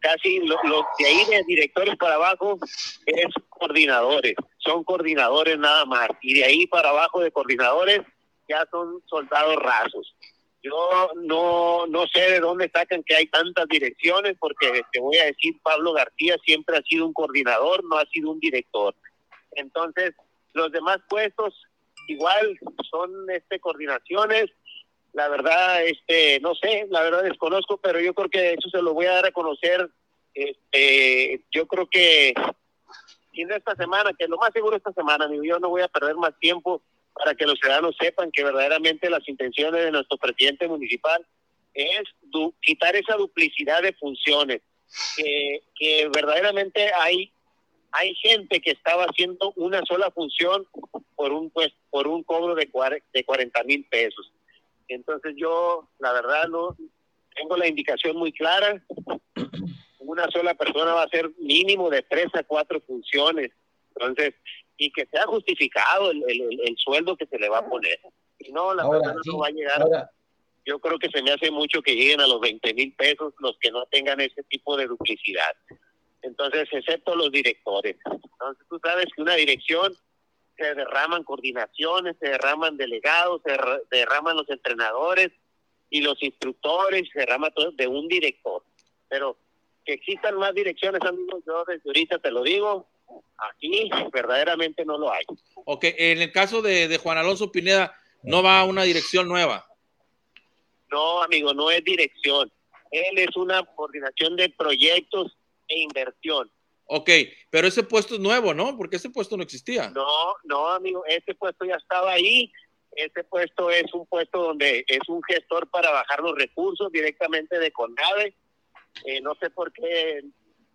casi los lo, de ahí de directores para abajo es coordinadores, son coordinadores nada más, y de ahí para abajo de coordinadores ya son soldados rasos. Yo no, no sé de dónde sacan que hay tantas direcciones, porque te voy a decir, Pablo García siempre ha sido un coordinador, no ha sido un director. Entonces, los demás puestos igual son este coordinaciones. La verdad, este, no sé, la verdad desconozco, pero yo creo que eso se lo voy a dar a conocer. Este, yo creo que en esta semana, que lo más seguro esta semana, yo no voy a perder más tiempo para que los ciudadanos sepan que verdaderamente las intenciones de nuestro presidente municipal es quitar esa duplicidad de funciones, que, que verdaderamente hay hay gente que estaba haciendo una sola función por un pues por un cobro de de 40 mil pesos. Entonces yo la verdad no tengo la indicación muy clara. Una sola persona va a hacer mínimo de tres a cuatro funciones. Entonces y que sea justificado el, el, sueldo que se le va a poner. Si no, la persona no va a llegar. yo creo que se me hace mucho que lleguen a los 20 mil pesos los que no tengan ese tipo de duplicidad. Entonces, excepto los directores. Entonces, tú sabes que una dirección se derraman coordinaciones, se derraman delegados, se derraman los entrenadores y los instructores, se derrama todo de un director. Pero que existan más direcciones, amigos, yo desde ahorita te lo digo, aquí verdaderamente no lo hay. Ok, en el caso de, de Juan Alonso Pineda, ¿no va a una dirección nueva? No, amigo, no es dirección. Él es una coordinación de proyectos e inversión. Ok, pero ese puesto es nuevo, ¿no? Porque ese puesto no existía. No, no, amigo, ese puesto ya estaba ahí. Ese puesto es un puesto donde es un gestor para bajar los recursos directamente de Conave. Eh, no sé por qué,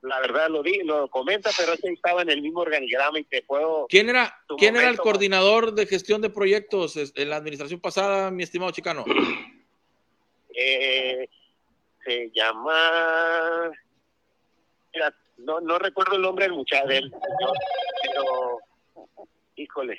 la verdad lo di, lo comenta, pero ese estaba en el mismo organigrama y te puedo. ¿Quién era, ¿quién era el coordinador de gestión de proyectos en la administración pasada, mi estimado chicano? Eh, se llama no, no recuerdo el nombre del muchacho, del pero híjole.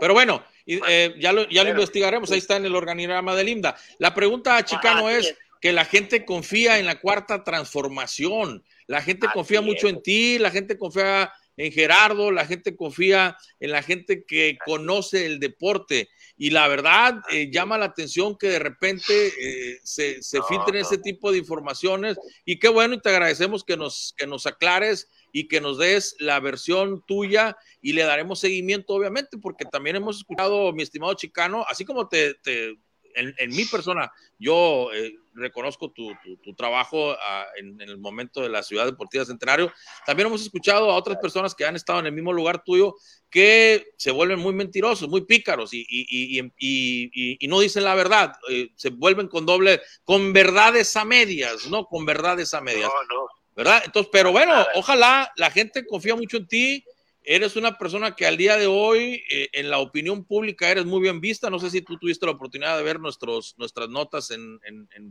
Pero bueno, eh, ya lo, ya lo investigaremos, ahí está en el organigrama del IMDA. La pregunta a Chicano es que la gente confía en la cuarta transformación, la gente confía mucho en ti, la gente confía en Gerardo, la gente confía en la gente que conoce el deporte. Y la verdad, eh, llama la atención que de repente eh, se, se filtren ese tipo de informaciones. Y qué bueno, y te agradecemos que nos, que nos aclares y que nos des la versión tuya y le daremos seguimiento, obviamente, porque también hemos escuchado, mi estimado Chicano, así como te, te en, mi persona, yo eh, reconozco tu, trabajo ah, en, el momento de la Ciudad Deportiva Centenario. También hemos escuchado a otras personas que han estado en el mismo lugar tuyo que se vuelven muy mentirosos, muy pícaros y, y no dicen la verdad. Eh, se vuelven con doble, con verdades a medias, ¿no? Con verdades a medias. No, no. ¿Verdad? Entonces, pero bueno, ojalá la gente confía mucho en ti eres una persona que al día de hoy eh, en la opinión pública eres muy bien vista. No sé si tú tuviste la oportunidad de ver nuestros, nuestras notas en,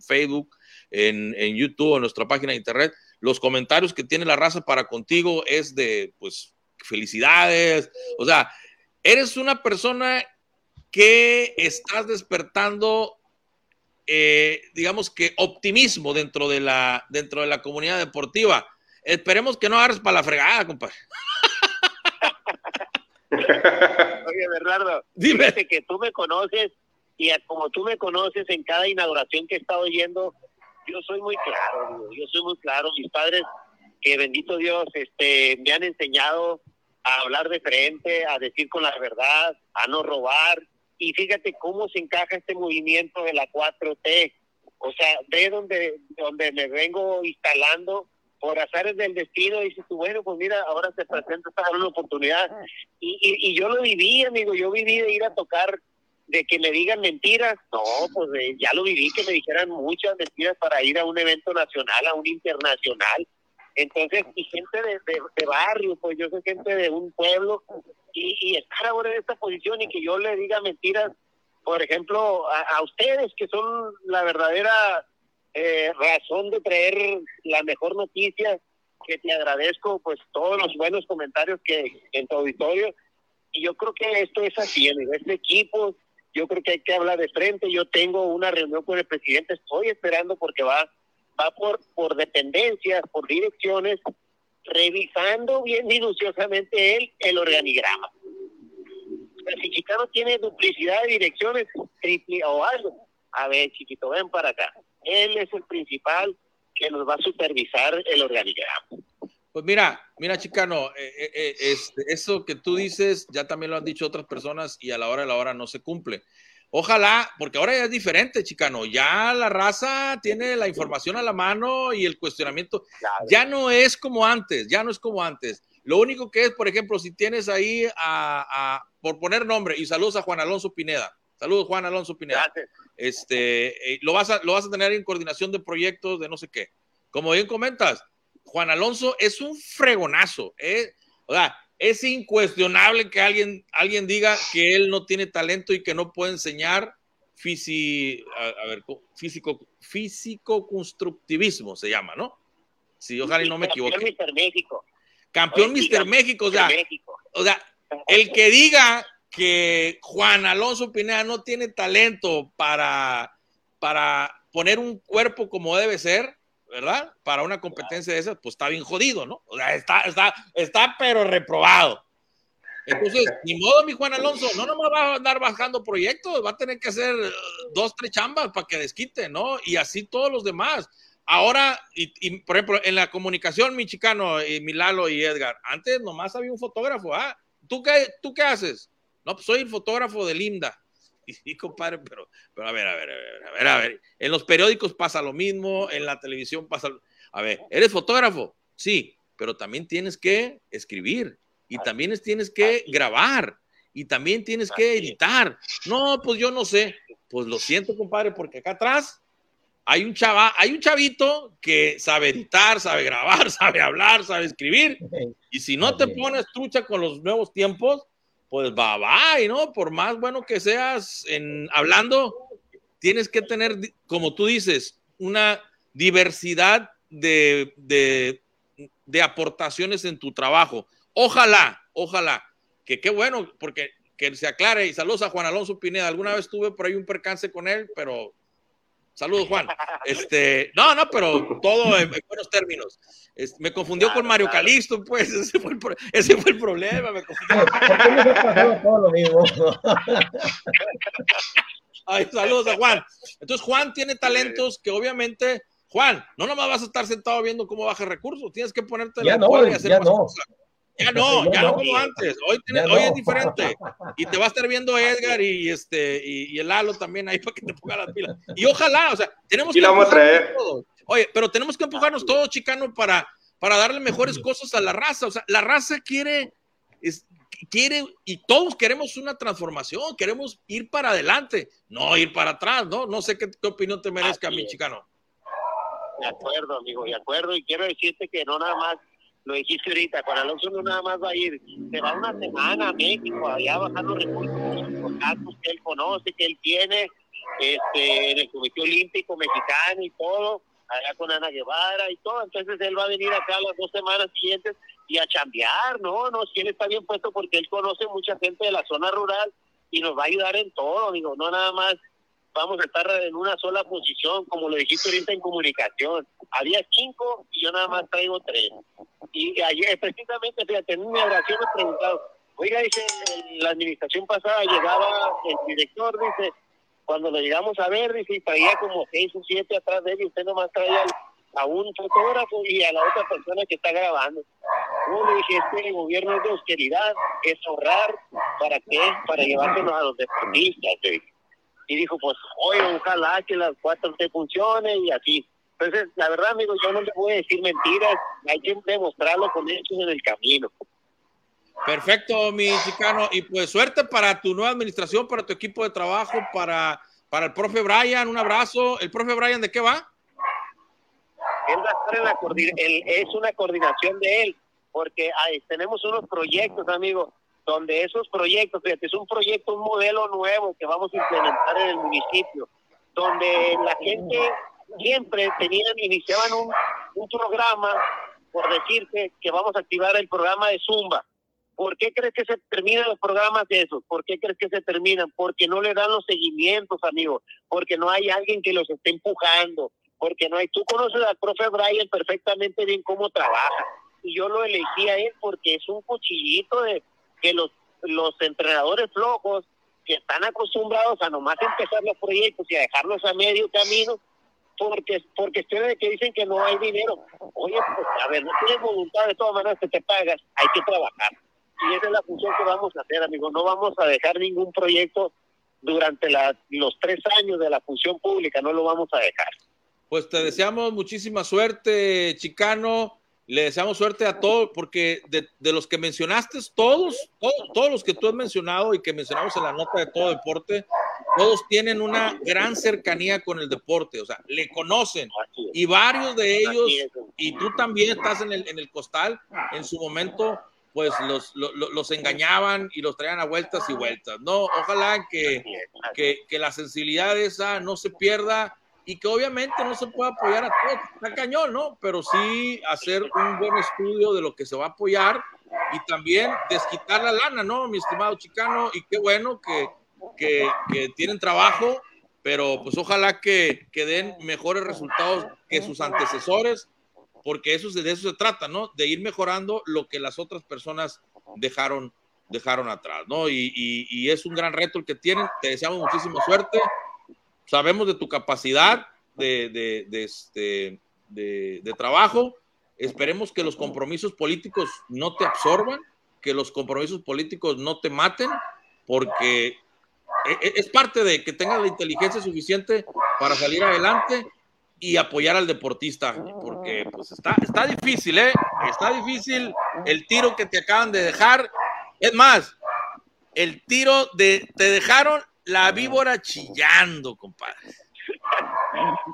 Facebook, en, YouTube, en nuestra página de internet. Los comentarios que tiene la raza para contigo es de, pues, felicidades. O sea, eres una persona que estás despertando, eh, digamos que optimismo dentro de, la, dentro de la comunidad deportiva. Esperemos que no agarres para la fregada, compadre. Oye, Bernardo, Dime. que tú me conoces y como tú me conoces en cada inauguración que he estado yendo, yo soy muy claro, yo soy muy claro. Mis padres, que bendito Dios, este, me han enseñado a hablar de frente, a decir con la verdad, a no robar. Y fíjate cómo se encaja este movimiento de la 4T. O sea, ve donde, donde me vengo instalando por azares del destino, dices tú, bueno, pues mira, ahora se presenta esta gran oportunidad. Y, y, yo lo viví, amigo, yo viví de ir a tocar, de que me digan mentiras. No, pues eh, ya lo viví, que me dijeran muchas mentiras para ir a un evento nacional, a un internacional. Entonces, y gente de, de, barrio, pues yo soy gente de un pueblo, y, y, estar ahora en esta posición y que yo le diga mentiras, por ejemplo, a, a ustedes que son la verdadera eh, razón de traer la mejor noticia, que te agradezco pues todos los buenos comentarios que en tu auditorio. Y yo creo que esto es así, en este equipo, yo creo que hay que hablar de frente. Yo tengo una reunión con el presidente, estoy esperando porque va, va por, por dependencias, por direcciones, revisando bien minuciosamente él el organigrama. si Chicano tiene duplicidad de direcciones o algo, a ver, chiquito, ven para acá. Él es el principal que nos va a supervisar el organigrama. Pues mira, mira, Chicano, eh, eh, eh, este, eso que tú dices ya también lo han dicho otras personas y a la hora de la hora no se cumple. Ojalá, porque ahora ya es diferente, Chicano. Ya la raza tiene la información a la mano y el cuestionamiento. Ya no es como antes, ya no es como antes. Lo único que es, por ejemplo, si tienes ahí a, por poner nombre, y saludos a Juan Alonso Pineda. Saludos, Juan Alonso Pineda. Este, lo, vas a, lo vas a tener en coordinación de proyectos de no sé qué. Como bien comentas, Juan Alonso es un fregonazo. ¿eh? O sea, es incuestionable que alguien, alguien diga que él no tiene talento y que no puede enseñar a, ver, físico, físico constructivismo se llama, ¿no? Sí, ojalá y no me equivoque. Campeón Mister México. Campeón Mister México, o sea, o sea, el que diga que Juan Alonso Pineda no tiene talento para, para poner un cuerpo como debe ser, ¿verdad? Para una competencia de esas, pues está bien jodido, ¿no? O sea, está, está, está pero reprobado. Entonces, ni modo, mi Juan Alonso, no nomás va a andar bajando proyectos, va a tener que hacer eh, dos, tres chambas para que desquite, ¿no? Y así todos los demás. Ahora, y, por ejemplo, en la comunicación, mi chicano, y mi Lalo y Edgar, antes nomás había un fotógrafo, ¿ah? ¿Tú qué, ¿Tú qué haces? No, pues soy el fotógrafo de Linda. Y sí, compadre, pero, pero a ver, a ver, a ver, a ver, a ver. En los periódicos pasa lo mismo, en la televisión pasa. Lo... A ver, ¿eres fotógrafo? Sí, pero también tienes que escribir y también tienes que grabar y también tienes que editar. No, pues yo no sé. Pues lo siento, compadre, porque acá atrás hay un chava, hay un chavito que sabe editar, sabe grabar, sabe hablar, sabe escribir. Y si no te pones trucha con los nuevos tiempos, pues va, va, y no, por más bueno que seas en hablando, tienes que tener, como tú dices, una diversidad de, de, aportaciones en tu trabajo. Ojalá, ojalá, que qué bueno, porque que se aclare y saludos a Juan Alonso Pineda. Alguna vez tuve por ahí un percance con él, pero Saludos, Juan. Este, no, no, pero todo en, buenos términos. me confundió con Mario Calixto, pues, ese fue el, ese fue el problema. Me confundió. ¿Por qué me ha pasado todo lo mismo? Ay, saludos a Juan. Entonces, Juan tiene talentos que obviamente, Juan, no nomás vas a estar sentado viendo cómo baja recursos, tienes que ponerte ya la no, y hacer ya más no. cosas. Ya no, ya, no, como antes. Hoy, hoy es diferente. Y te va a estar viendo Edgar y este y, el Lalo también ahí para que te ponga las pilas. Y ojalá, o sea, tenemos que vamos a traer. Oye, pero tenemos que empujarnos todos, chicano, para, para darle mejores cosas a la raza. O sea, la raza quiere, es, quiere, y todos queremos una transformación, queremos ir para adelante, no ir para atrás, ¿no? No sé qué, qué opinión te merezca, mi chicano. De acuerdo, amigo, de acuerdo. Y quiero decirte que no nada más lo dijiste ahorita, Juan Alonso no nada más va a ir, se va una semana a México, allá los recursos, contactos que él conoce, que él tiene, este, en el Comité Olímpico Mexicano y todo, allá con Ana Guevara y todo, entonces él va a venir acá las dos semanas siguientes y a chambear, no, no, si él está bien puesto porque él conoce mucha gente de la zona rural y nos va a ayudar en todo, digo, no nada más vamos a estar en una sola posición, como lo dijiste ahorita en comunicación. Había cinco y yo nada más traigo tres. Y ayer, precisamente, fíjate, en mi oración me preguntado, oiga, dice, la administración pasada llegaba el director, dice, cuando lo llegamos a ver, dice, traía como seis o siete atrás de él y usted nomás traía a un fotógrafo y a la otra persona que está grabando. Yo le dije, este gobierno es de austeridad, es ahorrar, ¿para qué? Para llevárselos a los deportistas, y dijo, pues, oye, ojalá que las cuatro te funcione y así. Entonces, la verdad, amigo, yo no le voy a decir mentiras, hay que demostrarlo con hechos en el camino. Perfecto, mi chicano. Y pues suerte para tu nueva administración, para tu equipo de trabajo, para, para el profe Brian. Un abrazo. ¿El profe Brian de qué va? Él va a estar en la coordinación, es una coordinación de él, porque tenemos unos proyectos, amigo, donde esos proyectos, fíjate, es un proyecto, un modelo nuevo que vamos a implementar en el municipio, donde la gente siempre tenían, iniciaban un, un programa, por decirte que vamos a activar el programa de Zumba. ¿Por qué crees que se terminan los programas de esos? ¿Por qué crees que se terminan? Porque no le dan los seguimientos, amigos, porque no hay alguien que los esté empujando, porque no hay, tú conoces al profe Brian perfectamente bien cómo trabaja, y yo lo elegí a él porque es un cuchillito de, que los, los entrenadores flojos que están acostumbrados a nomás empezar los proyectos y a dejarlos a medio camino porque porque ustedes que dicen que no hay dinero. Oye, pues a ver, no tienes voluntad de todas maneras que te pagas, hay que trabajar. Y esa es la función que vamos a hacer, amigo. No vamos a dejar ningún proyecto durante la, los tres años de la función pública, no lo vamos a dejar. Pues te deseamos muchísima suerte, Chicano. Le deseamos suerte a todos, porque de, de los que mencionaste, todos, todos, todos los que tú has mencionado y que mencionamos en la nota de todo deporte, todos tienen una gran cercanía con el deporte, o sea, le conocen. Y varios de ellos, y tú también estás en el, en el costal, en su momento, pues los, los, los, engañaban y los traían a vueltas y vueltas. No, ojalá que, que, que la sensibilidad esa no se pierda y que obviamente no se puede apoyar a todos, está cañón, ¿no? Pero sí hacer un buen estudio de lo que se va a apoyar y también desquitar la lana, ¿no, mi estimado chicano? Y qué bueno que, que, que tienen trabajo, pero pues ojalá que, que, den mejores resultados que sus antecesores, porque eso, de eso se trata, ¿no? De ir mejorando lo que las otras personas dejaron, dejaron atrás, ¿no? Y, y, y es un gran reto el que tienen, te deseamos muchísima suerte sabemos de tu capacidad de, este, de, trabajo. Esperemos que los compromisos políticos no te absorban, que los compromisos políticos no te maten, porque es parte de que tengas la inteligencia suficiente para salir adelante y apoyar al deportista, porque pues está, está difícil, ¿eh? Está difícil el tiro que te acaban de dejar. Es más, el tiro de te dejaron la víbora chillando, compadre.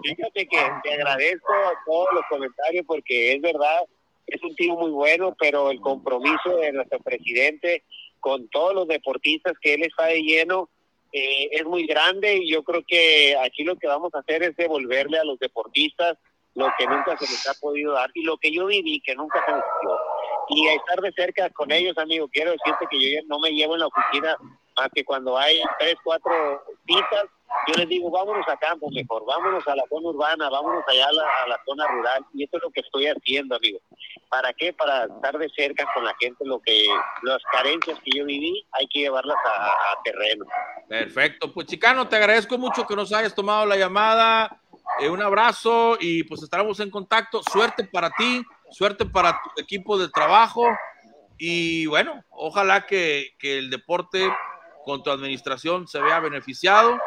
Fíjate que te agradezco todos los comentarios porque es verdad, es un tiro muy bueno, pero el compromiso de nuestro presidente con todos los deportistas que él está de lleno eh, es muy grande y yo creo que aquí lo que vamos a hacer es devolverle a los deportistas lo que nunca se les ha podido dar y lo que yo viví que nunca se les dio. Y estar de cerca con ellos, amigo, quiero decirte que yo no me llevo en la oficina más que cuando hay tres, cuatro citas, yo les digo, vámonos a campo mejor, vámonos a la zona urbana, vámonos allá a la, a la, zona rural. Y eso es lo que estoy haciendo, amigo. ¿Para qué? Para estar de cerca con la gente, lo que las carencias que yo viví, hay que llevarlas a, a terreno. Perfecto. Pues Chicano, te agradezco mucho que nos hayas tomado la llamada. Eh, un abrazo y pues estaremos en contacto. Suerte para ti, suerte para tu equipo de trabajo. Y bueno, ojalá que, que el deporte con tu administración se vea beneficiado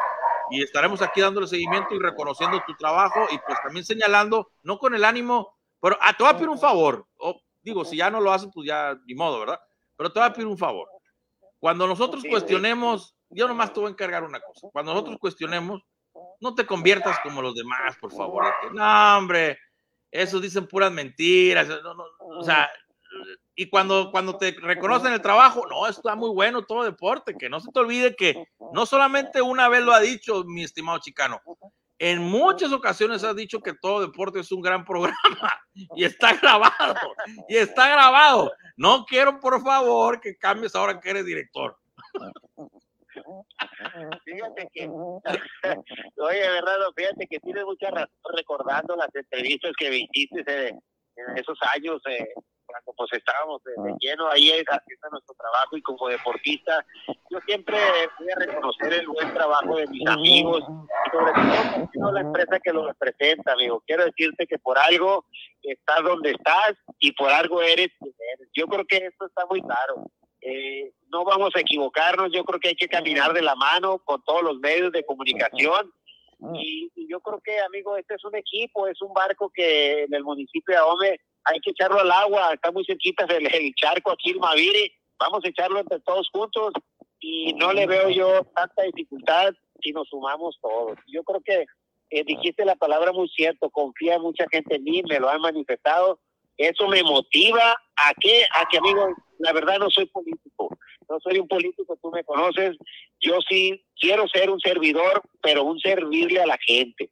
y estaremos aquí dándole seguimiento y reconociendo tu trabajo y pues también señalando, no con el ánimo, pero a, te voy a pedir un favor, o, digo, si ya no lo haces, pues ya ni modo, ¿verdad? Pero te voy a pedir un favor. Cuando nosotros cuestionemos, yo nomás te voy a encargar una cosa, cuando nosotros cuestionemos, no te conviertas como los demás, por favor. No, hombre, esos dicen puras mentiras, no, no, o sea, y cuando, cuando te reconocen el trabajo, no, está muy bueno todo deporte, que no se te olvide que no solamente una vez lo ha dicho mi estimado chicano, en muchas ocasiones has dicho que todo deporte es un gran programa y está grabado, y está grabado. No quiero, por favor, que cambies ahora que eres director. Fíjate que, oye, Bernardo, fíjate que tienes mucha razón recordando las entrevistas que me hiciste en esos años, eh, cuando pues estábamos de, lleno ahí haciendo nuestro trabajo y como deportista, yo siempre voy a reconocer el buen trabajo de mis amigos sobre todo la empresa que lo representa, amigo. Quiero decirte que por algo estás donde estás y por algo eres eres. Yo creo que esto está muy claro. Eh, no vamos a equivocarnos, yo creo que hay que caminar de la mano con todos los medios de comunicación. Y, y, yo creo que, amigo, este es un equipo, es un barco que en el municipio de Ahome hay que echarlo al agua, está muy cerquita del el charco aquí en Maviri, vamos a echarlo entre todos juntos y no le veo yo tanta dificultad si nos sumamos todos. Yo creo que eh, dijiste la palabra muy cierto, confía mucha gente en mí, me lo han manifestado, eso me motiva a que, a que amigo, la verdad no soy político, no soy un político, tú me conoces, yo sí quiero ser un servidor, pero un servirle a la gente,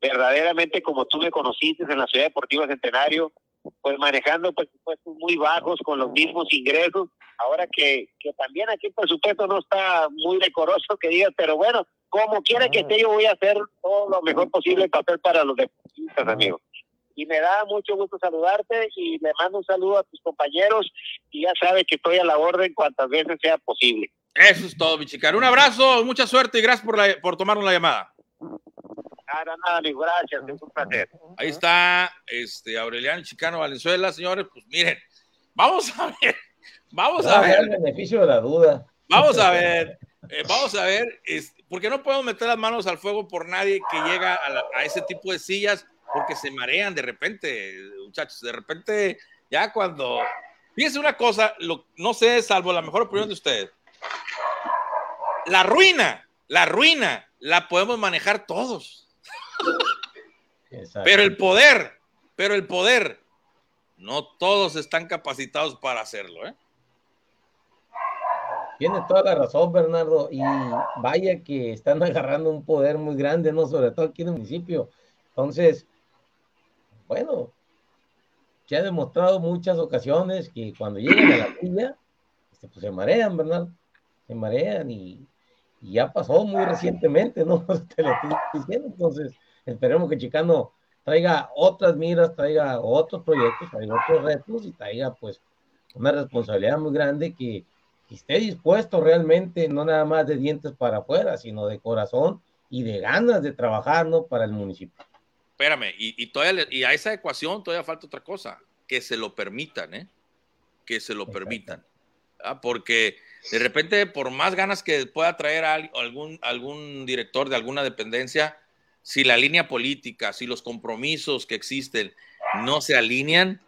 verdaderamente como tú me conociste en la Ciudad Deportiva Centenario, pues manejando presupuestos muy bajos con los mismos ingresos, ahora que, que también aquí el presupuesto no está muy decoroso que digas, pero bueno, como quiera que esté, yo voy a hacer todo lo mejor posible para hacer para los deportistas, amigos. Y me da mucho gusto saludarte y le mando un saludo a tus compañeros y ya sabes que estoy a la orden cuantas veces sea posible. Eso es todo, mi chica. Un abrazo, mucha suerte y gracias por, la, por tomarnos la llamada. Nada, nada, gracias, es un placer. Ahí está este, Aureliano Chicano Valenzuela, señores. Pues miren, vamos a ver, vamos a ver. El beneficio de la duda. Vamos a ver, eh, vamos a ver, es, porque no podemos meter las manos al fuego por nadie que llega a, la, a, ese tipo de sillas, porque se marean de repente, muchachos, de repente, ya cuando... Fíjense una cosa, lo, no sé, salvo la mejor opinión de ustedes. La ruina, la ruina, la podemos manejar todos. Pero el poder, pero el poder, no todos están capacitados para hacerlo, ¿eh? Tiene toda la razón, Bernardo, y vaya que están agarrando un poder muy grande, ¿no? Sobre todo aquí en el municipio. Entonces, bueno, se ha demostrado muchas ocasiones que cuando llegan a la silla, este, pues se marean, ¿verdad? Se marean y, y ya pasó muy recientemente, ¿no? Te lo estoy diciendo, entonces esperemos que Chicano traiga otras miras, traiga otros proyectos, traiga otros retos y traiga pues una responsabilidad muy grande que que esté dispuesto realmente, no nada más de dientes para afuera, sino de corazón y de ganas de trabajar, ¿no? Para el municipio. Espérame, y, y, todavía, y a esa ecuación todavía falta otra cosa, que se lo permitan, ¿eh? Que se lo permitan. ¿ah? Porque de repente, por más ganas que pueda traer a algún, algún director de alguna dependencia, si la línea política, si los compromisos que existen no se alinean,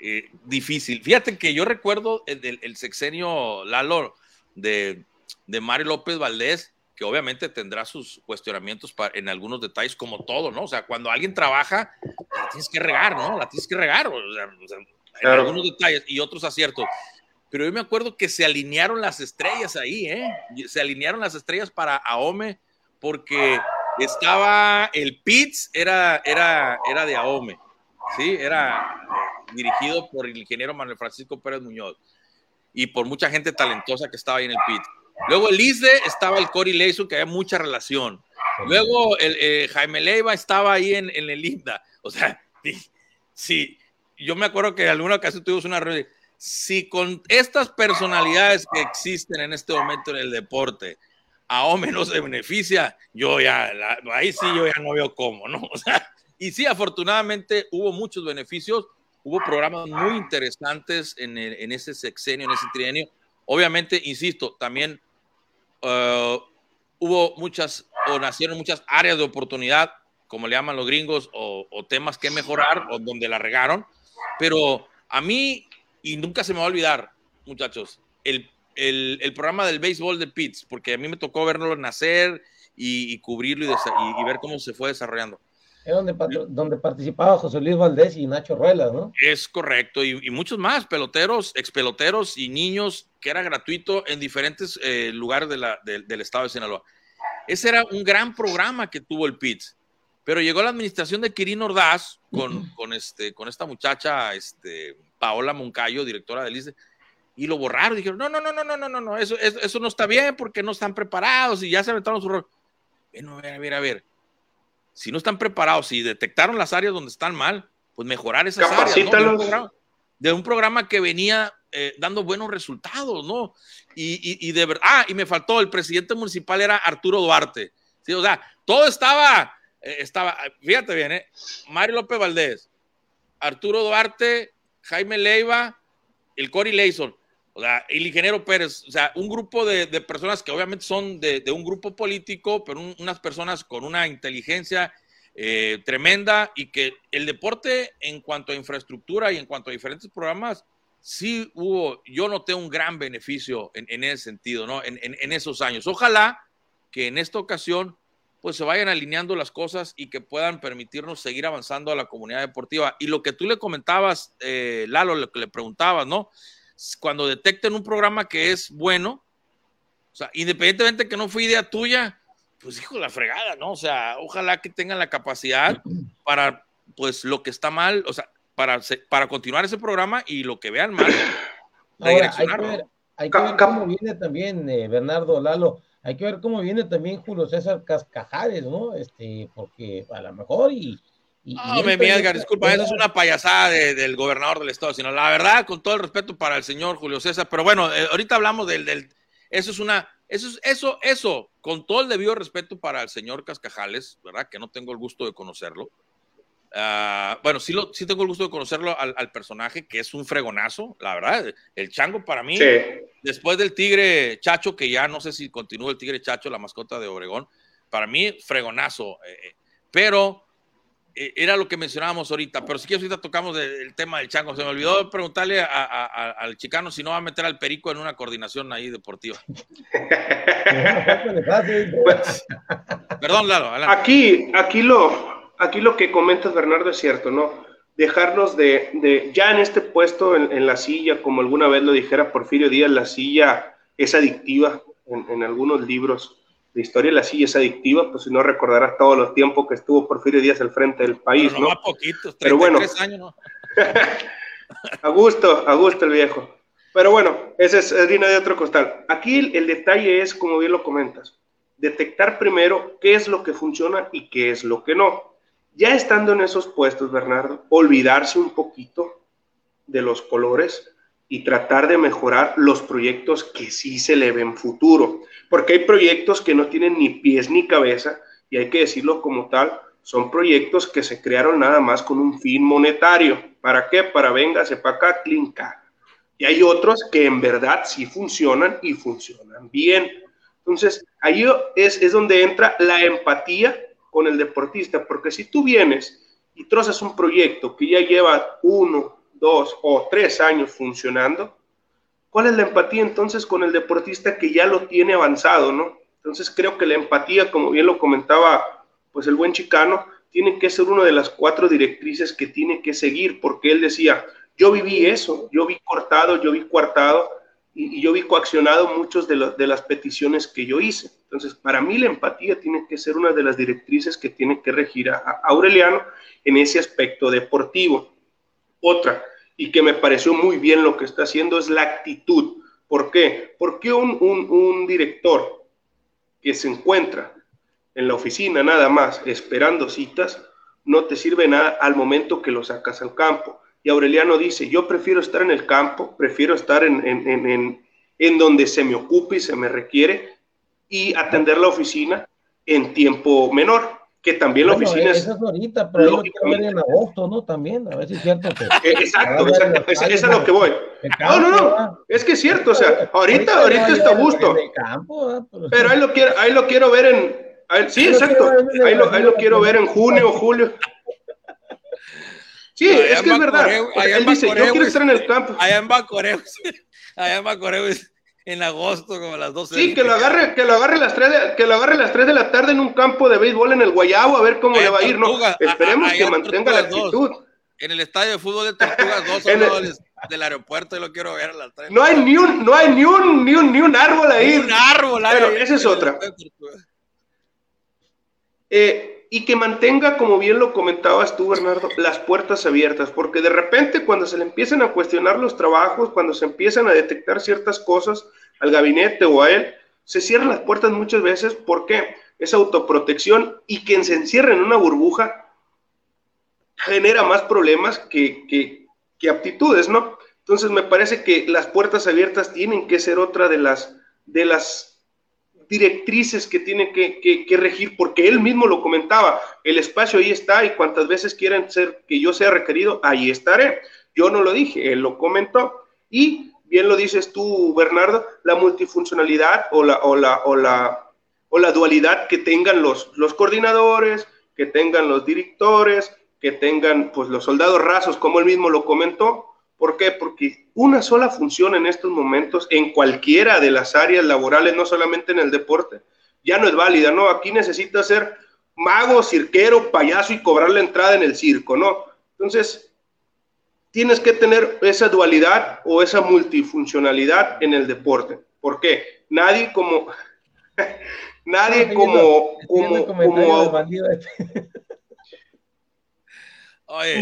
eh, difícil. Fíjate que yo recuerdo el, el sexenio Lalo de, de, Mario López Valdés, que obviamente tendrá sus cuestionamientos para, en algunos detalles, como todo, ¿no? O sea, cuando alguien trabaja, la tienes que regar, ¿no? La tienes que regar, o sea, o sea, en claro. algunos detalles y otros aciertos. Pero yo me acuerdo que se alinearon las estrellas ahí, ¿eh? Se alinearon las estrellas para Aome, porque estaba el Pitts, era, era, era de Aome, ¿sí? Era dirigido por el ingeniero Manuel Francisco Pérez Muñoz y por mucha gente talentosa que estaba ahí en el pit. Luego el ISDE estaba el Cory Leiso, que había mucha relación. Luego el, eh, Jaime Leiva estaba ahí en, en, el INDA. O sea, sí, yo me acuerdo que en alguna ocasión tuvimos una reunión. Si con estas personalidades que existen en este momento en el deporte, a Ome no se beneficia, yo ya, ahí sí yo ya no veo cómo, ¿no? O sea, y sí, afortunadamente hubo muchos beneficios hubo programas muy interesantes en, en, ese sexenio, en ese trienio. Obviamente, insisto, también uh, hubo muchas, o nacieron muchas áreas de oportunidad, como le llaman los gringos, o, o, temas que mejorar, o donde la regaron. Pero a mí, y nunca se me va a olvidar, muchachos, el, el, el programa del béisbol de Pitts, porque a mí me tocó verlo nacer y, y cubrirlo y, y, y ver cómo se fue desarrollando es donde, donde, participaba José Luis Valdés y Nacho Ruelas, ¿no? Es correcto, y, y muchos más, peloteros, expeloteros y niños, que era gratuito en diferentes eh, lugares de la, de, del estado de Sinaloa. Ese era un gran programa que tuvo el PITS, pero llegó la administración de Quirino Ordaz con, con, este, con esta muchacha, este, Paola Moncayo, directora del ICE, y lo borraron, dijeron, no, no, no, no, no, no, no, eso, eso, eso no está bien porque no están preparados y ya se aventaron su rol. Bueno, a ver, a ver, a ver si no están preparados, si detectaron las áreas donde están mal, pues mejorar esas áreas. ¿no? De, un programa, de, un programa, que venía eh, dando buenos resultados, ¿no? Y, y, y, de verdad, ah, y me faltó, el presidente municipal era Arturo Duarte. ¿sí? O sea, todo estaba, eh, estaba, fíjate bien, ¿eh? Mario López Valdés, Arturo Duarte, Jaime Leiva, el Cory Leison. O sea, el ingeniero Pérez, o sea, un grupo de, de personas que obviamente son de, de un grupo político, pero un, unas personas con una inteligencia eh, tremenda y que el deporte en cuanto a infraestructura y en cuanto a diferentes programas, sí hubo, yo noté un gran beneficio en, en ese sentido, ¿no? En, en, en, esos años. Ojalá que en esta ocasión, pues se vayan alineando las cosas y que puedan permitirnos seguir avanzando a la comunidad deportiva. Y lo que tú le comentabas, eh, Lalo, lo que le preguntabas, ¿no? Cuando detecten un programa que es bueno, o sea, independientemente que no fue idea tuya, pues hijo de la fregada, ¿no? O sea, ojalá que tengan la capacidad para, pues, lo que está mal, o sea, para, para continuar ese programa y lo que vean mal, Ahora, hay, que ver, hay que ver cómo viene también, eh, Bernardo Lalo, hay que ver cómo viene también Julio César Cascajares, ¿no? Este, porque a lo mejor y, no, me, Edgar, disculpa, eso es una payasada de, del gobernador del estado, sino la verdad, con todo el respeto para el señor Julio César, pero bueno, eh, ahorita hablamos del, del, eso es una, eso, eso, eso, con todo el debido respeto para el señor Cascajales, ¿verdad? Que no tengo el gusto de conocerlo. Ah, bueno, sí, lo, sí tengo el gusto de conocerlo al, personaje, que es un fregonazo, la verdad. El chango para mí, después del tigre Chacho, que ya no sé si continúa el tigre Chacho, la mascota de Obregón, para mí, fregonazo. Eh, eh, pero era lo que mencionábamos ahorita, pero si quieres ahorita tocamos el, tema del chango. Se me olvidó preguntarle al chicano si no va a meter al perico en una coordinación ahí deportiva. Perdón, Lalo. Aquí, aquí lo, aquí lo que comentas, Bernardo, es cierto, ¿no? Dejarnos de, ya en este puesto, en, la silla, como alguna vez lo dijera Porfirio Díaz, la silla es adictiva en algunos libros la historia de la silla es adictiva, pues si no recordarás todo los tiempos que estuvo Porfirio Díaz al frente del país, Pero ¿no? Pero bueno, años, ¿no? a gusto, a gusto el viejo. Pero bueno, ese es harina de otro costal. Aquí el, detalle es, como bien lo comentas, detectar primero qué es lo que funciona y qué es lo que no. Ya estando en esos puestos, Bernardo, olvidarse un poquito de los colores y tratar de mejorar los proyectos que sí se le ven futuro porque hay proyectos que no tienen ni pies ni cabeza, y hay que decirlo como tal, son proyectos que se crearon nada más con un fin monetario. ¿Para qué? Para véngase para acá, clinca. Y hay otros que en verdad sí funcionan y funcionan bien. Entonces, ahí es, es donde entra la empatía con el deportista, porque si tú vienes y trozas un proyecto que ya lleva uno, dos o tres años funcionando, ¿Cuál es la empatía entonces con el deportista que ya lo tiene avanzado, no? Entonces creo que la empatía, como bien lo comentaba pues el buen chicano, tiene que ser una de las cuatro directrices que tiene que seguir, porque él decía, yo viví eso, yo vi cortado, yo vi coartado y, yo vi coaccionado muchos de, de, las peticiones que yo hice. Entonces, para mí la empatía tiene que ser una de las directrices que tiene que regir a Aureliano en ese aspecto deportivo. Otra, y que me pareció muy bien lo que está haciendo es la actitud. ¿Por qué? Porque un, un, director que se encuentra en la oficina nada más esperando citas, no te sirve nada al momento que lo sacas al campo. Y Aureliano dice, yo prefiero estar en el campo, prefiero estar en, en, en, en, donde se me ocupe y se me requiere y atender la oficina en tiempo menor que también la oficina es... ahorita, pero quiero ver en agosto, ¿no? También, a ver si es cierto que... Eh, exacto, exacto, es, es a lo que voy. no, no, no, es que es cierto, o sea, ahorita, ahorita, está a gusto. Pero ahí lo quiero, ahí lo quiero ver en... sí, exacto, ahí lo, ahí lo quiero ver en junio, julio. Sí, es que es verdad. Él dice, yo quiero estar en el campo. Allá en Bacoreo, allá en Bacoreo en agosto, como a las 12. Sí, que lo agarre, que lo agarre las 3 de, que lo agarre las 3 de la tarde en un campo de béisbol en el Guayabo, a ver cómo le va a ir, ¿no? Esperemos que mantenga la actitud. En el estadio de fútbol de Tortugas 2 el... del aeropuerto y lo quiero ver a las 3. No hay ni un, no hay ni un, ni un, ni un árbol ahí. un árbol ahí. Pero esa es otra. Eh, y que mantenga, como bien lo comentabas tú, Bernardo, las puertas abiertas, porque de repente cuando se le empiezan a cuestionar los trabajos, cuando se empiezan a detectar ciertas cosas al gabinete o a él, se cierran las puertas muchas veces porque esa autoprotección y quien se encierra en una burbuja genera más problemas que, que, que aptitudes, ¿no? Entonces me parece que las puertas abiertas tienen que ser otra de las, de las directrices que tiene que, regir, porque él mismo lo comentaba, el espacio ahí está y cuantas veces quieran ser que yo sea requerido, ahí estaré. Yo no lo dije, él lo comentó. Y bien lo dices tú, Bernardo, la multifuncionalidad o la, o la, o la, o la dualidad que tengan los, los coordinadores, que tengan los directores, que tengan pues los soldados rasos, como él mismo lo comentó, ¿Por qué? Porque una sola función en estos momentos, en cualquiera de las áreas laborales, no solamente en el deporte, ya no es válida, ¿no? Aquí necesita ser mago, cirquero, payaso y cobrar la entrada en el circo, ¿no? Entonces, tienes que tener esa dualidad o esa multifuncionalidad en el deporte. ¿Por qué? Nadie como, nadie como, como, como,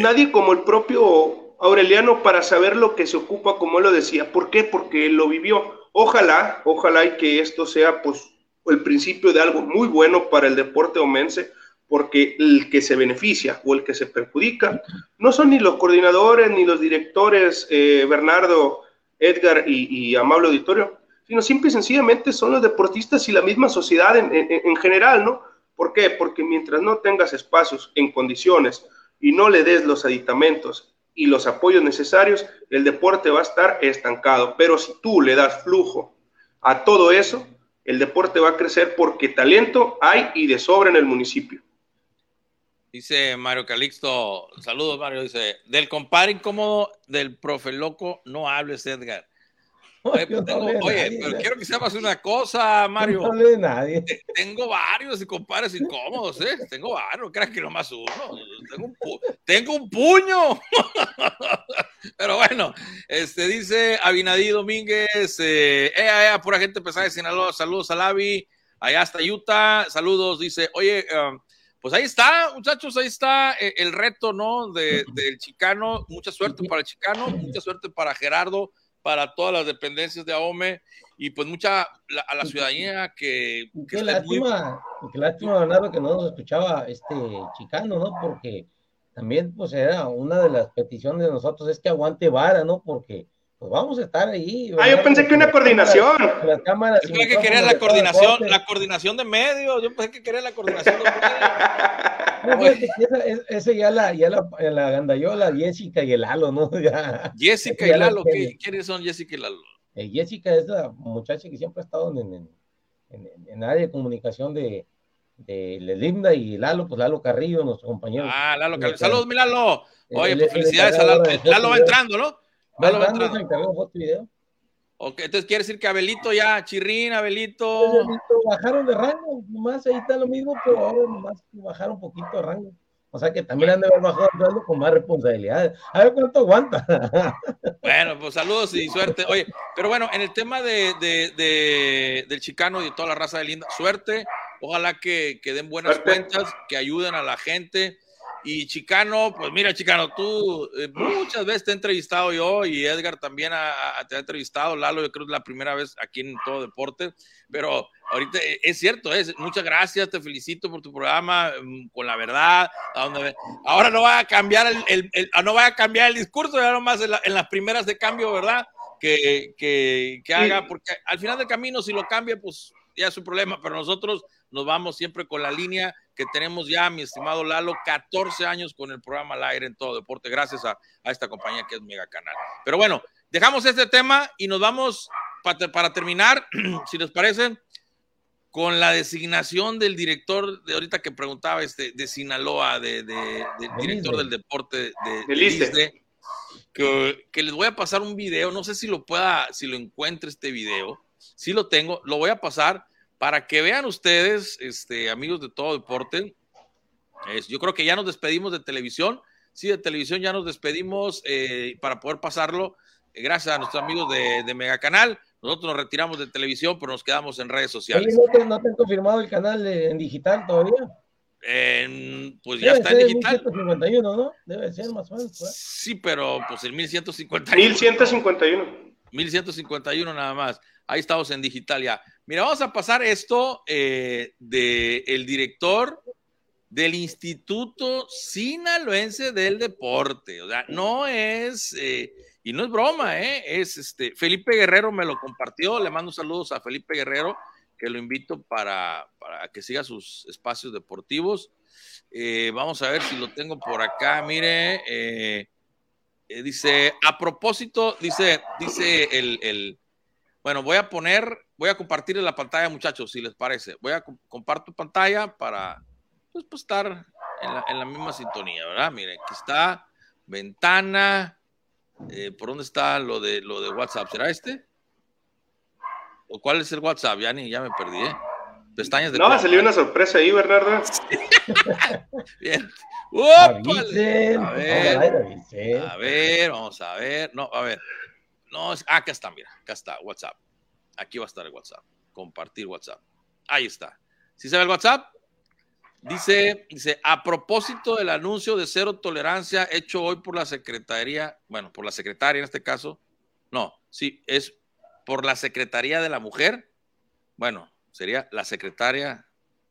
nadie como el propio Aureliano para saber lo que se ocupa, como él lo decía. ¿Por qué? Porque él lo vivió. Ojalá, ojalá y que esto sea pues el principio de algo muy bueno para el deporte omense, porque el que se beneficia o el que se perjudica no son ni los coordinadores ni los directores, eh, Bernardo, Edgar y, Amable Auditorio, sino simple y sencillamente son los deportistas y la misma sociedad en, en general, ¿no? ¿Por qué? Porque mientras no tengas espacios en condiciones y no le des los aditamentos y los apoyos necesarios, el deporte va a estar estancado. Pero si tú le das flujo a todo eso, el deporte va a crecer porque talento hay y de sobra en el municipio. Dice Mario Calixto, saludos Mario, dice, del compadre incómodo del profe loco, no hables Edgar. Oye, pues pero quiero que sepas una cosa, Mario. No de nadie. Tengo varios compadres incómodos, ¿eh? Tengo varios, creas que nomás uno. Tengo un, tengo un puño. pero bueno, este dice Abinadí Domínguez, eh, eh, pura gente pesada de Sinaloa, saludos a Lavi, allá hasta Utah, saludos, dice, oye, um, pues ahí está, muchachos, ahí está eh, el reto, ¿no? De, del chicano. Mucha suerte para el chicano, mucha suerte para Gerardo, para todas las dependencias de AOME y pues mucha a la ciudadanía que. qué lástima, qué lástima, Bernardo, que no nos escuchaba este chicano, ¿no? Porque también, pues era una de las peticiones de nosotros es que aguante vara, ¿no? Porque pues vamos a estar ahí. Ah, yo pensé que una coordinación. Las cámaras. Yo pensé que quería la coordinación, la coordinación de medios. Yo pensé que quería la coordinación de medios. esa, esa, ya la, ya la, la gandalló la Jessica y el Lalo, ¿no? Ya, Jessica y Lalo, ¿qué, ¿quiénes son Jessica y Lalo? Eh, Jessica es la muchacha que siempre ha estado en, en, en, en área de comunicación de, de Linda y Lalo, pues Lalo Carrillo, nuestro compañero. Ah, Lalo Carrillo. Saludos, mi Lalo. Oye, pues felicidades a Lalo. Lalo va entrando, ¿no? Vale, va entrando. foto y video. Ok, entonces quiere decir que Abelito ya, Chirrín, Abelito. Bajaron de rango, nomás ahí está lo mismo, pero ahora nomás bajaron un poquito de rango. O sea que también han de haber bajado con más responsabilidad. A ver cuánto aguanta. Bueno, pues saludos y suerte. Oye, pero bueno, en el tema de, de, de del chicano y de toda la raza de Linda, suerte. Ojalá que, que den buenas cuentas, que ayuden a la gente. Y Chicano, pues mira, Chicano, tú eh, muchas veces te he entrevistado yo y Edgar también te ha entrevistado. Lalo, yo creo que es la primera vez aquí en todo deporte, pero ahorita eh, es cierto, es muchas gracias, te felicito por tu programa mm, con la verdad. ahora no va a cambiar el, no va a cambiar el discurso, ya nomás en, en las primeras de cambio, ¿verdad? Que, que, que haga, porque al final del camino, si lo cambia, pues ya es su problema, pero nosotros nos vamos siempre con la línea que tenemos ya, mi estimado Lalo, 14 años con el programa al aire en todo deporte, gracias a, esta compañía que es Mega Canal. Pero bueno, dejamos este tema y nos vamos para, terminar, si les parece, con la designación del director de ahorita que preguntaba este de Sinaloa, de, del director del deporte de, de que, que, les voy a pasar un video, no sé si lo pueda, si lo encuentre este video, si lo tengo, lo voy a pasar para que vean ustedes, este, amigos de todo deporte, yo creo que ya nos despedimos de televisión. Sí, de televisión ya nos despedimos eh, para poder pasarlo. Eh, gracias a nuestros amigos de, de Mega Canal. Nosotros nos retiramos de televisión, pero nos quedamos en redes sociales. ¿no, te, ¿No te han confirmado el canal en digital todavía? pues ya está en digital. 1151, ¿no? Debe ser más o menos. Sí, pero pues el 1151. 1151. 1151 nada más. Ahí estamos en digital ya. Mira, vamos a pasar esto eh, del director del Instituto Sinaloense del Deporte. O sea, no es, eh, y no es broma, ¿eh? Es este, Felipe Guerrero me lo compartió. Le mando saludos a Felipe Guerrero, que lo invito para, para que siga sus espacios deportivos. Eh, vamos a ver si lo tengo por acá. Mire, dice, a propósito, dice, dice el bueno, voy a poner, voy a compartir la pantalla, muchachos, si les parece. Voy a compartir pantalla para pues, pues estar en la, misma sintonía, ¿verdad? Miren, aquí está, ventana. Eh, ¿Por dónde está lo de, lo de WhatsApp? ¿Será este? ¿O cuál es el WhatsApp? Ya ni, ya me perdí, ¿eh? Pestañas de. No, salió una sorpresa ahí, Bernardo. Bien. A ver, a ver, vamos a ver. No, a ver. No, es, ah, acá está, mira, acá está, WhatsApp. Aquí va a estar el WhatsApp. Compartir WhatsApp. Ahí está. ¿Sí se ve el WhatsApp? Dice, dice, a propósito del anuncio de cero tolerancia hecho hoy por la Secretaría, bueno, por la secretaria en este caso, no, sí, es por la Secretaría de la Mujer, bueno, sería la secretaria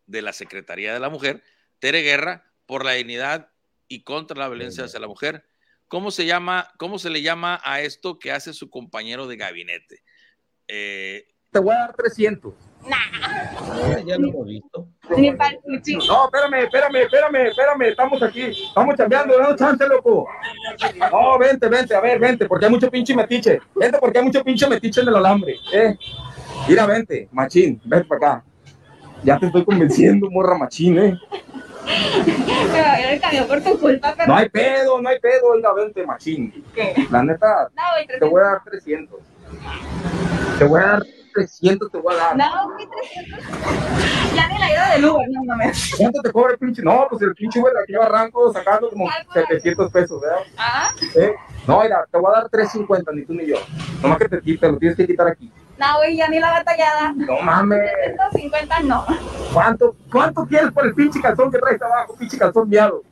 de la Secretaría de la Mujer, Tere Guerra, por la dignidad y contra la violencia hacia la mujer, ¿Cómo se llama, cómo se le llama a esto que hace su compañero de gabinete? Eh, te voy a dar 300. Ah, ya lo hemos visto. Ni para el cuchillo. No, espérame, espérame, espérame, espérame, estamos aquí, estamos chambeando, no chance, loco. No, vente, vente, a ver, vente, porque hay mucho pinche metiche. Vente porque hay mucho pinche metiche en el alambre, eh. Mira, vente, machín, ven para acá. Ya te estoy convenciendo, morra machín, eh. El camión por tu culpa, pero. No hay pedo, no hay pedo, venga, vente, machín. ¿Qué? La neta, No, güey, te voy a dar 300. Te voy a dar 300, te voy a dar. No, güey, 300. Ya ni la ida del Uber, no mames. ¿Cuánto te cobra el pinche? No, pues el pinche güey de aquí a Barranco sacando como ¿Cuál fue? 700 pesos, ¿verdad? Ah, ¿Eh? No, mira, te voy a dar 350, ni tú ni yo. Nomás que te quite, lo tienes que quitar aquí. No, güey, ya ni la batallada. No mames. 150 no. ¿Cuánto, cuánto quieres por el pinche calzón que traes abajo? Pinche calzón miado.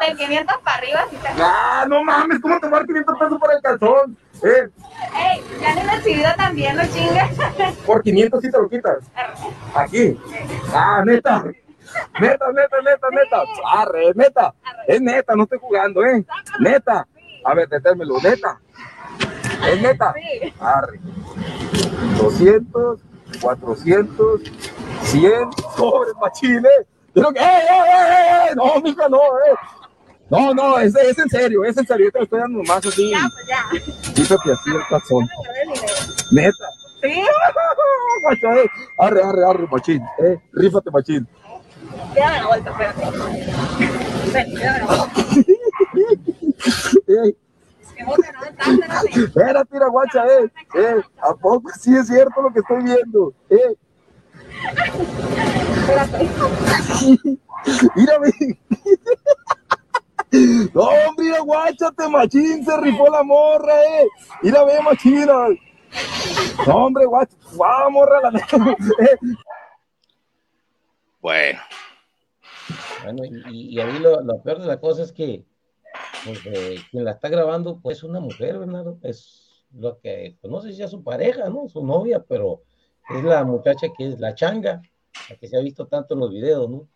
De 500 para arriba, sí te. Ah, no mames, ¿cómo te voy a dar 500 pesos por el calzón? Eh, Ey, ya ni la exhibida también, no chingas. por 500 sí te lo quitas. Aquí. Ah, neta. Neta, neta, neta, neta. Arre, neta. Es neta, no estoy jugando, ¿eh? Neta. A ver, deténmelo, neta. Es neta. Sí. Arre. 200, 400, 100. Sobre machine. Pero que, ¡eh, eh, eh, eh! No, mija, no, eh. No, no, es, es en serio, es en serio. Yo te lo estoy dando más así. Ya, pues ya. Quítate así el calzón. Neta. Sí, eh. Arre, arre, arre, machín. Eh, rífate, machín. quédame la vuelta, espérate. Ven, quédame la vuelta. Espérate, mira, guacha, eh. Eh, ¿a poco sí es cierto lo que estoy viendo? Eh, Espérate. mírame. No, hombre, mira, guáchate, machín, se rifó la morra, eh. Mira, ve, machina. No, hombre, guacha, guau, morra, la neta. Eh, Bueno, Bueno, y, y ahí lo, lo peor de la cosa es que quien la está grabando pues es una mujer, Bernardo. Es lo que, pues no sé si sea su pareja, ¿no? Su novia, pero es la muchacha que es la changa, la que se ha visto tanto en los videos, ¿no?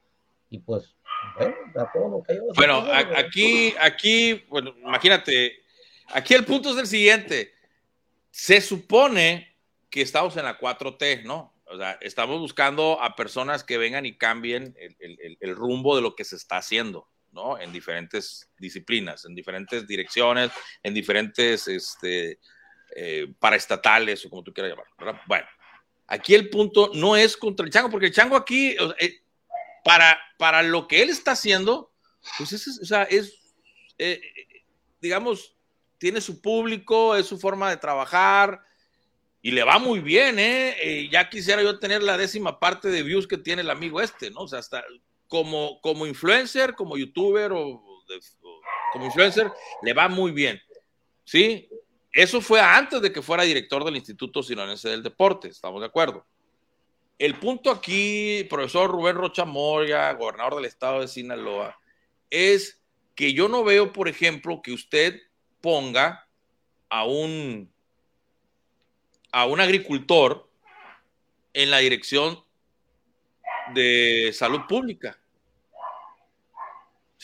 Y pues, bueno, a todo lo cayó. bueno, a- aquí, aquí, bueno, imagínate, aquí el punto es el siguiente. Se supone que estamos en la 4T, ¿no? O sea, estamos buscando a personas que vengan y cambien el- el- el rumbo de lo que se está haciendo, ¿no? En diferentes disciplinas, en diferentes direcciones, en diferentes este, eh, paraestatales o como tú quieras llamar. Bueno, aquí el punto no es contra el chango, porque el chango aquí, eh, para, para lo que él está haciendo, pues es, o sea, es, eh, digamos, tiene su público, es su forma de trabajar y le va muy bien. Eh, ya quisiera yo tener la décima parte de views que tiene el amigo este, ¿no? O sea, hasta como, como influencer, como youtuber o, como influencer, le va muy bien, ¿sí? Eso fue antes de que fuera director del Instituto Sinonense del Deporte, estamos de acuerdo. El punto aquí, profesor Rubén Rocha Moya, gobernador del estado de Sinaloa, es que yo no veo, por ejemplo, que usted ponga a un, a un agricultor en la dirección de salud pública.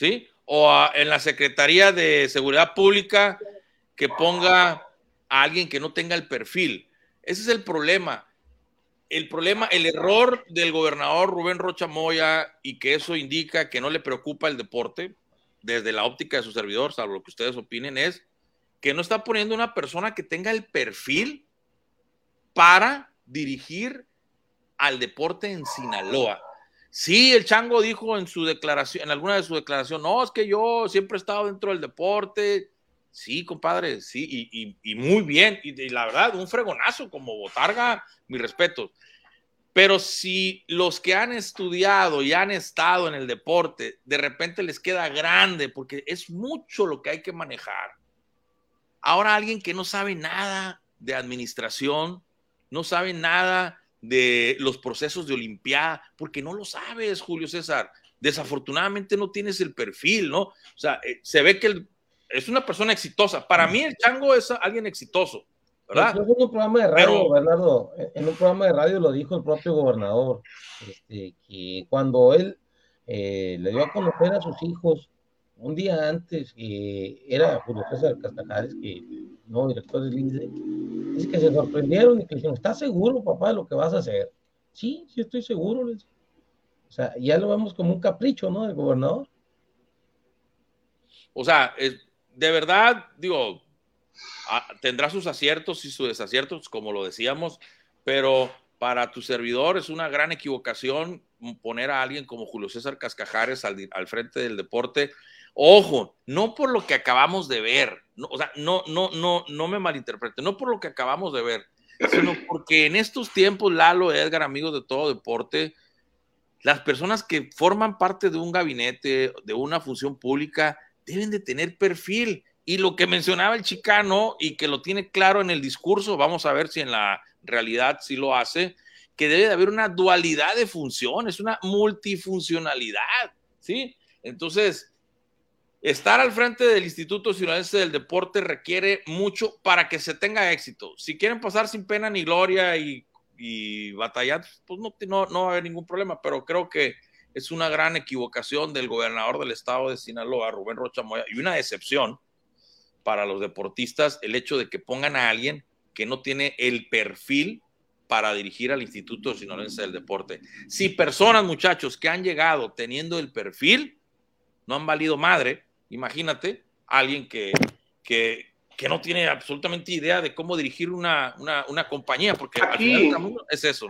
¿Sí? O a- en la Secretaría de Seguridad Pública que ponga a alguien que no tenga el perfil. Ese es el problema el problema, el error del gobernador Rubén Rocha Moya y que eso indica que no le preocupa el deporte desde la óptica de su servidor, salvo lo que ustedes opinen, es que no está poniendo una persona que tenga el perfil para dirigir al deporte en Sinaloa. Sí, el Chango dijo en su declaración, en alguna de sus declaraciones, no, es que yo siempre he estado dentro del deporte. Sí, compadre, sí, y, muy bien. Y, y la verdad, un fregonazo como Botarga, mi respeto. Pero si los que han estudiado y han estado en el deporte, de repente les queda grande, porque es mucho lo que hay que manejar. Ahora alguien que no sabe nada de administración, no sabe nada de los procesos de Olimpiada, porque no lo sabes, Julio César. Desafortunadamente no tienes el perfil, ¿no? O sea, eh, se ve que el- es una persona exitosa. Para mí el chango es alguien exitoso, ¿verdad? Incluso en un programa de radio, Pero- Bernardo, en un programa de radio lo dijo el propio gobernador, este, que cuando él eh, le dio a conocer a sus hijos un día antes, que era Julio César Castajares, que no director del INSE, Es que se sorprendieron y que dijeron, ¿estás seguro, papá, de lo que vas a hacer? Sí, sí estoy seguro. O sea, ya lo vemos como un capricho, ¿no? Del gobernador. O sea, de verdad, digo, ah, tendrá sus aciertos y sus desaciertos, como lo decíamos, pero para tu servidor es una gran equivocación poner a alguien como Julio César Cascajares al, al frente del deporte. Ojo, no por lo que acabamos de ver, no, o sea, no, no, no, no me malinterprete, no por lo que acabamos de ver, sino porque en estos tiempos, Lalo, Edgar, amigos de todo deporte, las personas que forman parte de un gabinete, de una función pública, deben de tener perfil. Y lo que mencionaba el chicano y que lo tiene claro en el discurso, vamos a ver si en la realidad sí lo hace, que debe de haber una dualidad de funciones, una multifuncionalidad, ¿sí? Entonces, estar al frente del Instituto Ciudadense del Deporte requiere mucho para que se tenga éxito. Si quieren pasar sin pena ni gloria y, y batallar, pues no, no, no va a haber ningún problema, pero creo que es una gran equivocación del gobernador del estado de Sinaloa, Rubén Rocha Moya, y una decepción para los deportistas el hecho de que pongan a alguien que no tiene el perfil para dirigir al Instituto Sinaloense del Deporte. Si personas, muchachos, que han llegado teniendo el perfil, no han valido madre, imagínate, alguien que, que, que no tiene absolutamente idea de cómo dirigir una, una, una compañía, porque Aquí- al final es eso.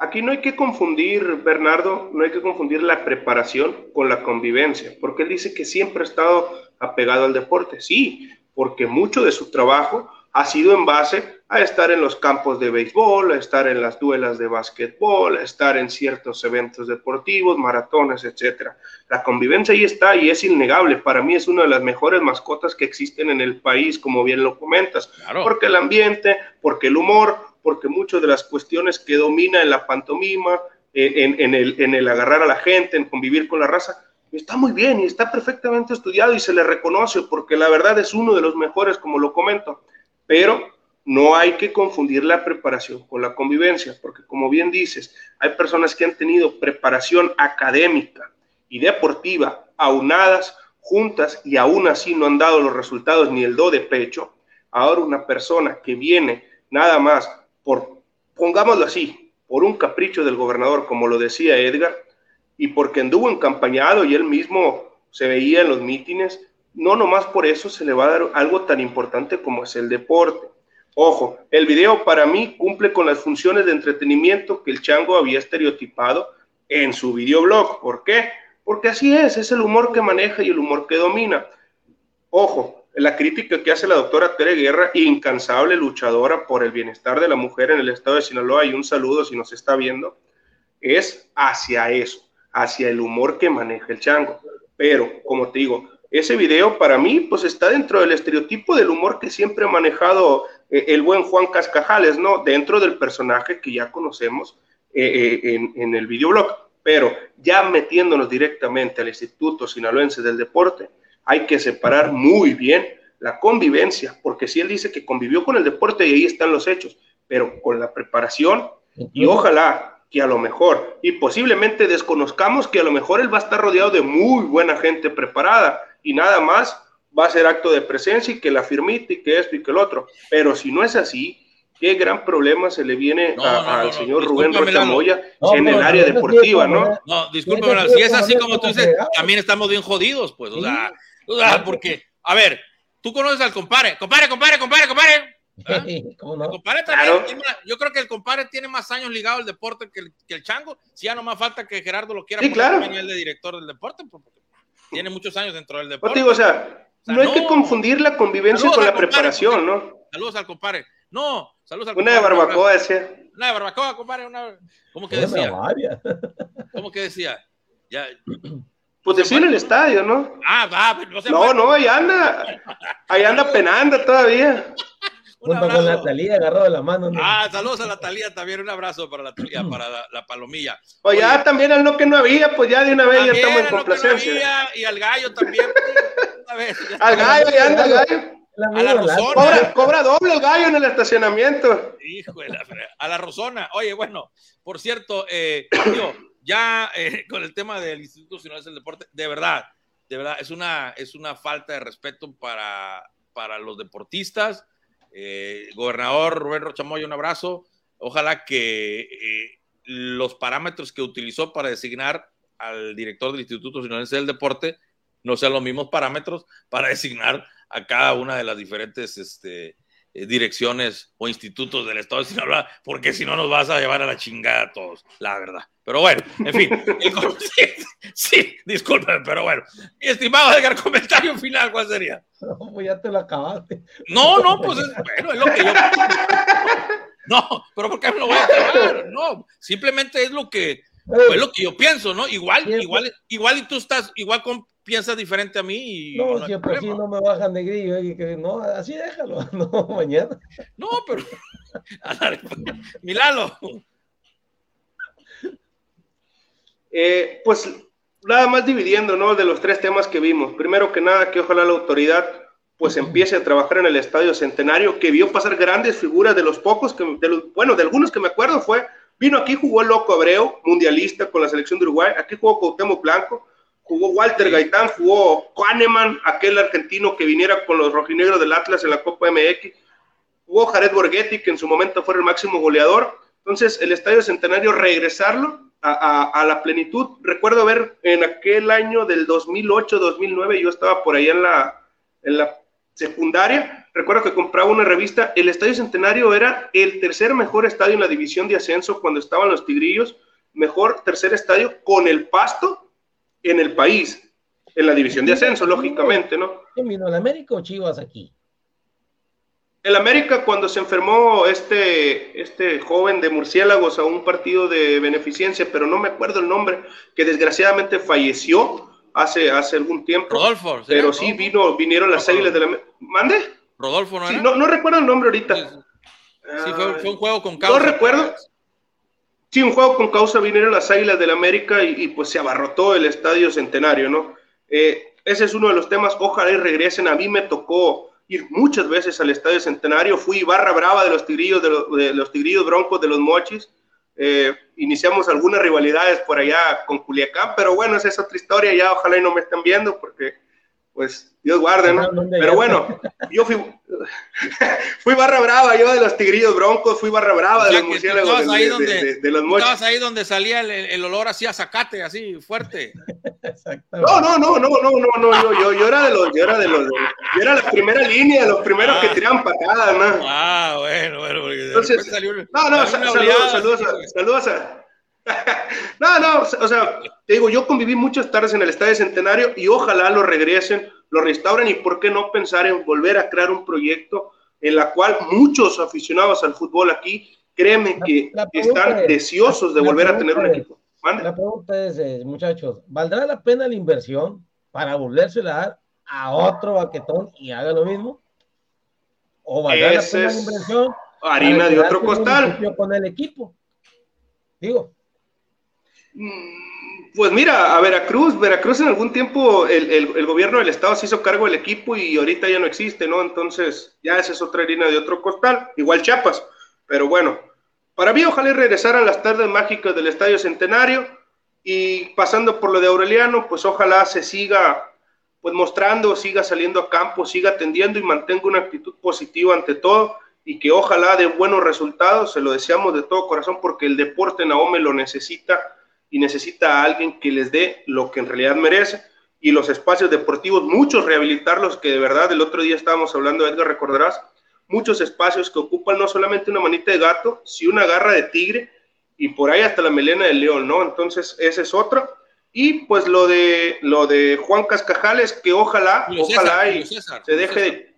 Aquí no hay que confundir, Bernardo, no hay que confundir la preparación con la convivencia, porque él dice que siempre ha estado apegado al deporte. Sí, porque mucho de su trabajo ha sido en base a estar en los campos de béisbol, a estar en las duelas de básquetbol, a estar en ciertos eventos deportivos, maratones, etcétera. La convivencia ahí está y es innegable. Para mí es una de las mejores mascotas que existen en el país, como bien lo comentas Claro. porque el ambiente, porque el humor, porque muchas de las cuestiones que domina en la pantomima, en, en- en el, en el agarrar a la gente, en convivir con la raza, está muy bien y está perfectamente estudiado y se le reconoce porque la verdad es uno de los mejores, como lo comento, pero no hay que confundir la preparación con la convivencia, porque como bien dices, hay personas que han tenido preparación académica y deportiva aunadas, juntas, y aún así no han dado los resultados ni el do de pecho. Ahora una persona que viene nada más por, pongámoslo así, por un capricho del gobernador, como lo decía Edgar, y porque anduvo encampañado y él mismo se veía en los mítines, no nomás por eso se le va a dar algo tan importante como es el deporte. Ojo, el video para mí cumple con las funciones de entretenimiento que el chango había estereotipado en su videoblog. ¿Por qué? Porque así es, es el humor que maneja y el humor que domina. Ojo, la crítica que hace la doctora Tere Guerra, incansable luchadora por el bienestar de la mujer en el estado de Sinaloa, y un saludo si nos está viendo, es hacia eso, hacia el humor que maneja el chango. Pero, como te digo, ese video para mí pues está dentro del estereotipo del humor que siempre ha manejado eh, el buen Juan Cascajales, ¿no? Dentro del personaje que ya conocemos eh, eh, en, en el videoblog. Pero ya metiéndonos directamente al Instituto Sinaloense del Deporte, hay que separar muy bien la convivencia, porque si él dice que convivió con el deporte y ahí están los hechos, pero con la preparación y ojalá que a lo mejor, y posiblemente desconozcamos que a lo mejor él va a estar rodeado de muy buena gente preparada y nada más va a ser acto de presencia y que la firmita y que esto y que el otro. Pero si no es así, qué gran problema se le viene No, a- no, no, al no. señor Rubén Rocha Lalo. Moya No, en el área deportiva, ¿no? No, que si es así como tú dices, también estamos bien jodidos, pues, o sea, o sea, porque, a ver, tú conoces al compadre, compadre, compadre, compadre, compadre. ¿Ah? ¿Cómo El no? compadre también Claro. yo creo que el compadre tiene más años ligado al deporte que el, que el chango. Si ya no más falta que Gerardo lo quiera Sí, poner claro. él de director del deporte, porque tiene muchos años dentro del te deporte. digo, o sea, sea, no hay no. que confundir la convivencia Saludos con al la compadre, preparación, ¿no? Saludos al compadre. No, saludos al Una de compadre. barbacoa decía. Una de barbacoa, compadre. Una... ¿Cómo que Una decía? ¿Cómo que decía? Ya. Pues decía en el estadio, ¿no? Ah, va, pero no se No, fue. no, ahí anda. Ahí anda penando todavía. Un Junto con abrazo. Natalia agarrado de la mano. ¿no? Ah, saludos a la Talía también. Un abrazo para la Talía, para la, la palomilla. O ya Oye, también al no que no había, pues ya de una vez ya estamos en a lo que no complacencia. había, y al gallo también. Una vez, ya Al gallo, ya anda el gallo. A la. Rosona. Cobra, cobra doble el gallo en el estacionamiento. Hijo de la fre- a la Rosona. Oye, bueno, por cierto, eh, ya eh, con el tema del Instituto Nacional del Deporte, de verdad, de verdad, es una, es una falta de respeto para, para los deportistas. Eh, gobernador Rubén Rochamoya, un abrazo. Ojalá que eh, los parámetros que utilizó para designar al director del Instituto Sinaloense del Deporte no sean los mismos parámetros para designar a cada una de las diferentes este, direcciones o institutos del Estado de Sinaloa, porque si no nos vas a llevar a la chingada a todos, la verdad. Pero bueno, en fin, sí, sí, discúlpeme, pero bueno. Mi estimado Edgar, comentario final, ¿cuál sería? No, pues ya te lo acabaste. No, no, pues es, bueno, es lo que yo. No, pero ¿por qué me lo voy a acabar? No, simplemente es lo que, es lo que yo pienso, ¿no? Igual, igual, igual y tú estás, igual con, piensas diferente a mí. Y no, no siempre así no me bajan de grillo. Y que, no, así déjalo. No, mañana. No, pero. Milalo. Eh, pues nada más dividiendo, ¿no? De los tres temas que vimos. Primero que nada, que ojalá la autoridad pues empiece a trabajar en el Estadio Centenario, que vio pasar grandes figuras de los pocos, que, de los, bueno, de algunos que me acuerdo fue, vino aquí, jugó el Loco Abreu, mundialista con la selección de Uruguay, aquí jugó Cuauhtémoc Blanco, jugó Walter Gaitán, jugó Kahneman, aquel argentino que viniera con los rojinegros del Atlas en la Copa MX, jugó Jared Borghetti, que en su momento fue el máximo goleador. Entonces, el Estadio Centenario, regresarlo a, la plenitud. Recuerdo ver en aquel año del 2008-2009, yo estaba por ahí en la, en la secundaria, recuerdo que compraba una revista, el Estadio Centenario era el tercer mejor estadio en la división de ascenso cuando estaban los Tigrillos, mejor tercer estadio con el pasto en el país, en la división de ascenso, lógicamente, ¿no? ¿Quién vino, el América o Chivas aquí? El América, cuando se enfermó este, este joven de murciélagos a un partido de beneficencia, pero no me acuerdo el nombre, que desgraciadamente falleció hace, hace algún tiempo. Rodolfo. Pero sí vino, vinieron las águilas de la. ¿Mande? Rodolfo, ¿no? Sí, no, no, recuerdo el nombre ahorita. Sí, fue, fue, un juego con causa. No recuerdo. Sí, un juego con causa vinieron las Águilas del América y, y, pues se abarrotó el Estadio Centenario, ¿no? Eh, ese es uno de los temas, ojalá y regresen. A mí me tocó ir muchas veces al Estadio Centenario, fui barra brava de los tigrillos, de los, de los tigrillos broncos de los mochis. Eh, iniciamos algunas rivalidades por allá con Culiacán, pero bueno, esa es otra historia, ya ojalá y no me estén viendo porque pues Dios guarde, ¿no? Pero bueno, yo fui, fui barra brava, yo de los tigrillos broncos, fui barra brava de los murciélagos de, ahí donde, de, de, de, los mochis. Estabas ahí donde salía el, el, olor así a zacate, así fuerte. No, no, no, no, no, no, no, yo, yo, yo era de los, yo era de los, yo era la primera línea, los primeros ah. que tiraban patadas, ¿no? Ah, bueno, bueno, porque Entonces, salió, no, no, saludos, saludos, saludos, saludos a, no, no, o sea, te digo, yo conviví muchas tardes en el Estadio Centenario y ojalá lo regresen, lo restauren y por qué no pensar en volver a crear un proyecto en la cual muchos aficionados al fútbol aquí, créeme que la, la están es, deseosos de volver a tener un es, equipo. ¿Mande? La pregunta es, eh, muchachos, ¿valdrá la pena la inversión para volvérsela a dar a otro baquetón y haga lo mismo? ¿O valdrá Ese la pena la inversión? Harina de otro costal. Con el equipo. Digo. Pues mira, a Veracruz, Veracruz en algún tiempo el, el, gobierno del estado se hizo cargo del equipo y ahorita ya no existe, ¿no? Entonces ya esa es otra harina de otro costal, igual Chiapas, pero bueno, para mí ojalá regresar a las tardes mágicas del Estadio Centenario y pasando por lo de Aureliano, pues ojalá se siga pues mostrando, siga saliendo a campo, siga atendiendo y mantenga una actitud positiva ante todo y que ojalá de buenos resultados, se lo deseamos de todo corazón porque el deporte Naome lo necesita y necesita a alguien que les dé lo que en realidad merece y los espacios deportivos, muchos rehabilitarlos, que de verdad el otro día estábamos hablando, Edgar, recordarás, muchos espacios que ocupan no solamente una manita de gato, sino una garra de tigre y por ahí hasta la melena del león, ¿no? Entonces, ese es otro. Y pues lo de lo de Juan Cascajales, que ojalá, Julio ojalá César, y César, se deje de...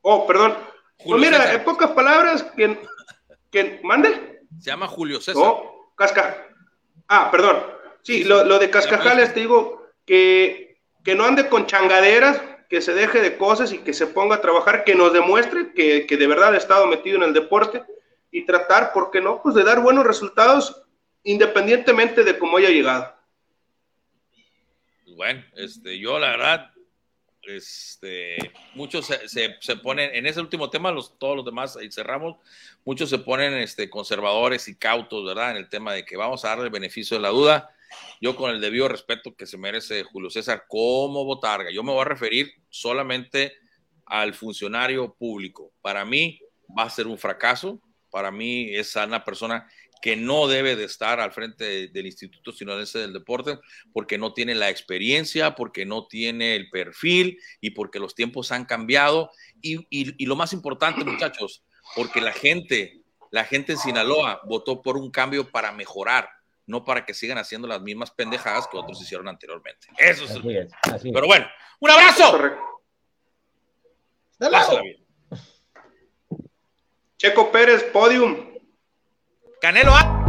Oh, perdón. Julio pues mira, César. en pocas palabras, que, que mande. Se llama Julio César. No, Casca. Ah, perdón. Sí, lo, lo de Cascajales, te digo que, que no ande con changaderas, que se deje de cosas y que se ponga a trabajar, que nos demuestre que, que de verdad ha estado metido en el deporte y tratar, ¿por qué no? Pues de dar buenos resultados independientemente de cómo haya llegado. Bueno, este, yo la verdad, este, muchos se, se, se, ponen, en ese último tema, los, todos los demás, cerramos, muchos se ponen este, conservadores y cautos, ¿verdad? En el tema de que vamos a darle el beneficio de la duda. Yo con el debido respeto que se merece Julio César como botarga, yo me voy a referir solamente al funcionario público. Para mí va a ser un fracaso. Para mí es una persona que no debe de estar al frente del Instituto Sinaloense del Deporte porque no tiene la experiencia, porque no tiene el perfil y porque los tiempos han cambiado. Y, y lo más importante, muchachos, porque la gente, la gente en Sinaloa votó por un cambio para mejorar no para que sigan haciendo las mismas pendejadas que otros hicieron anteriormente. Eso es. Pero bueno, un abrazo. Checo Pérez, podium. Canelo A.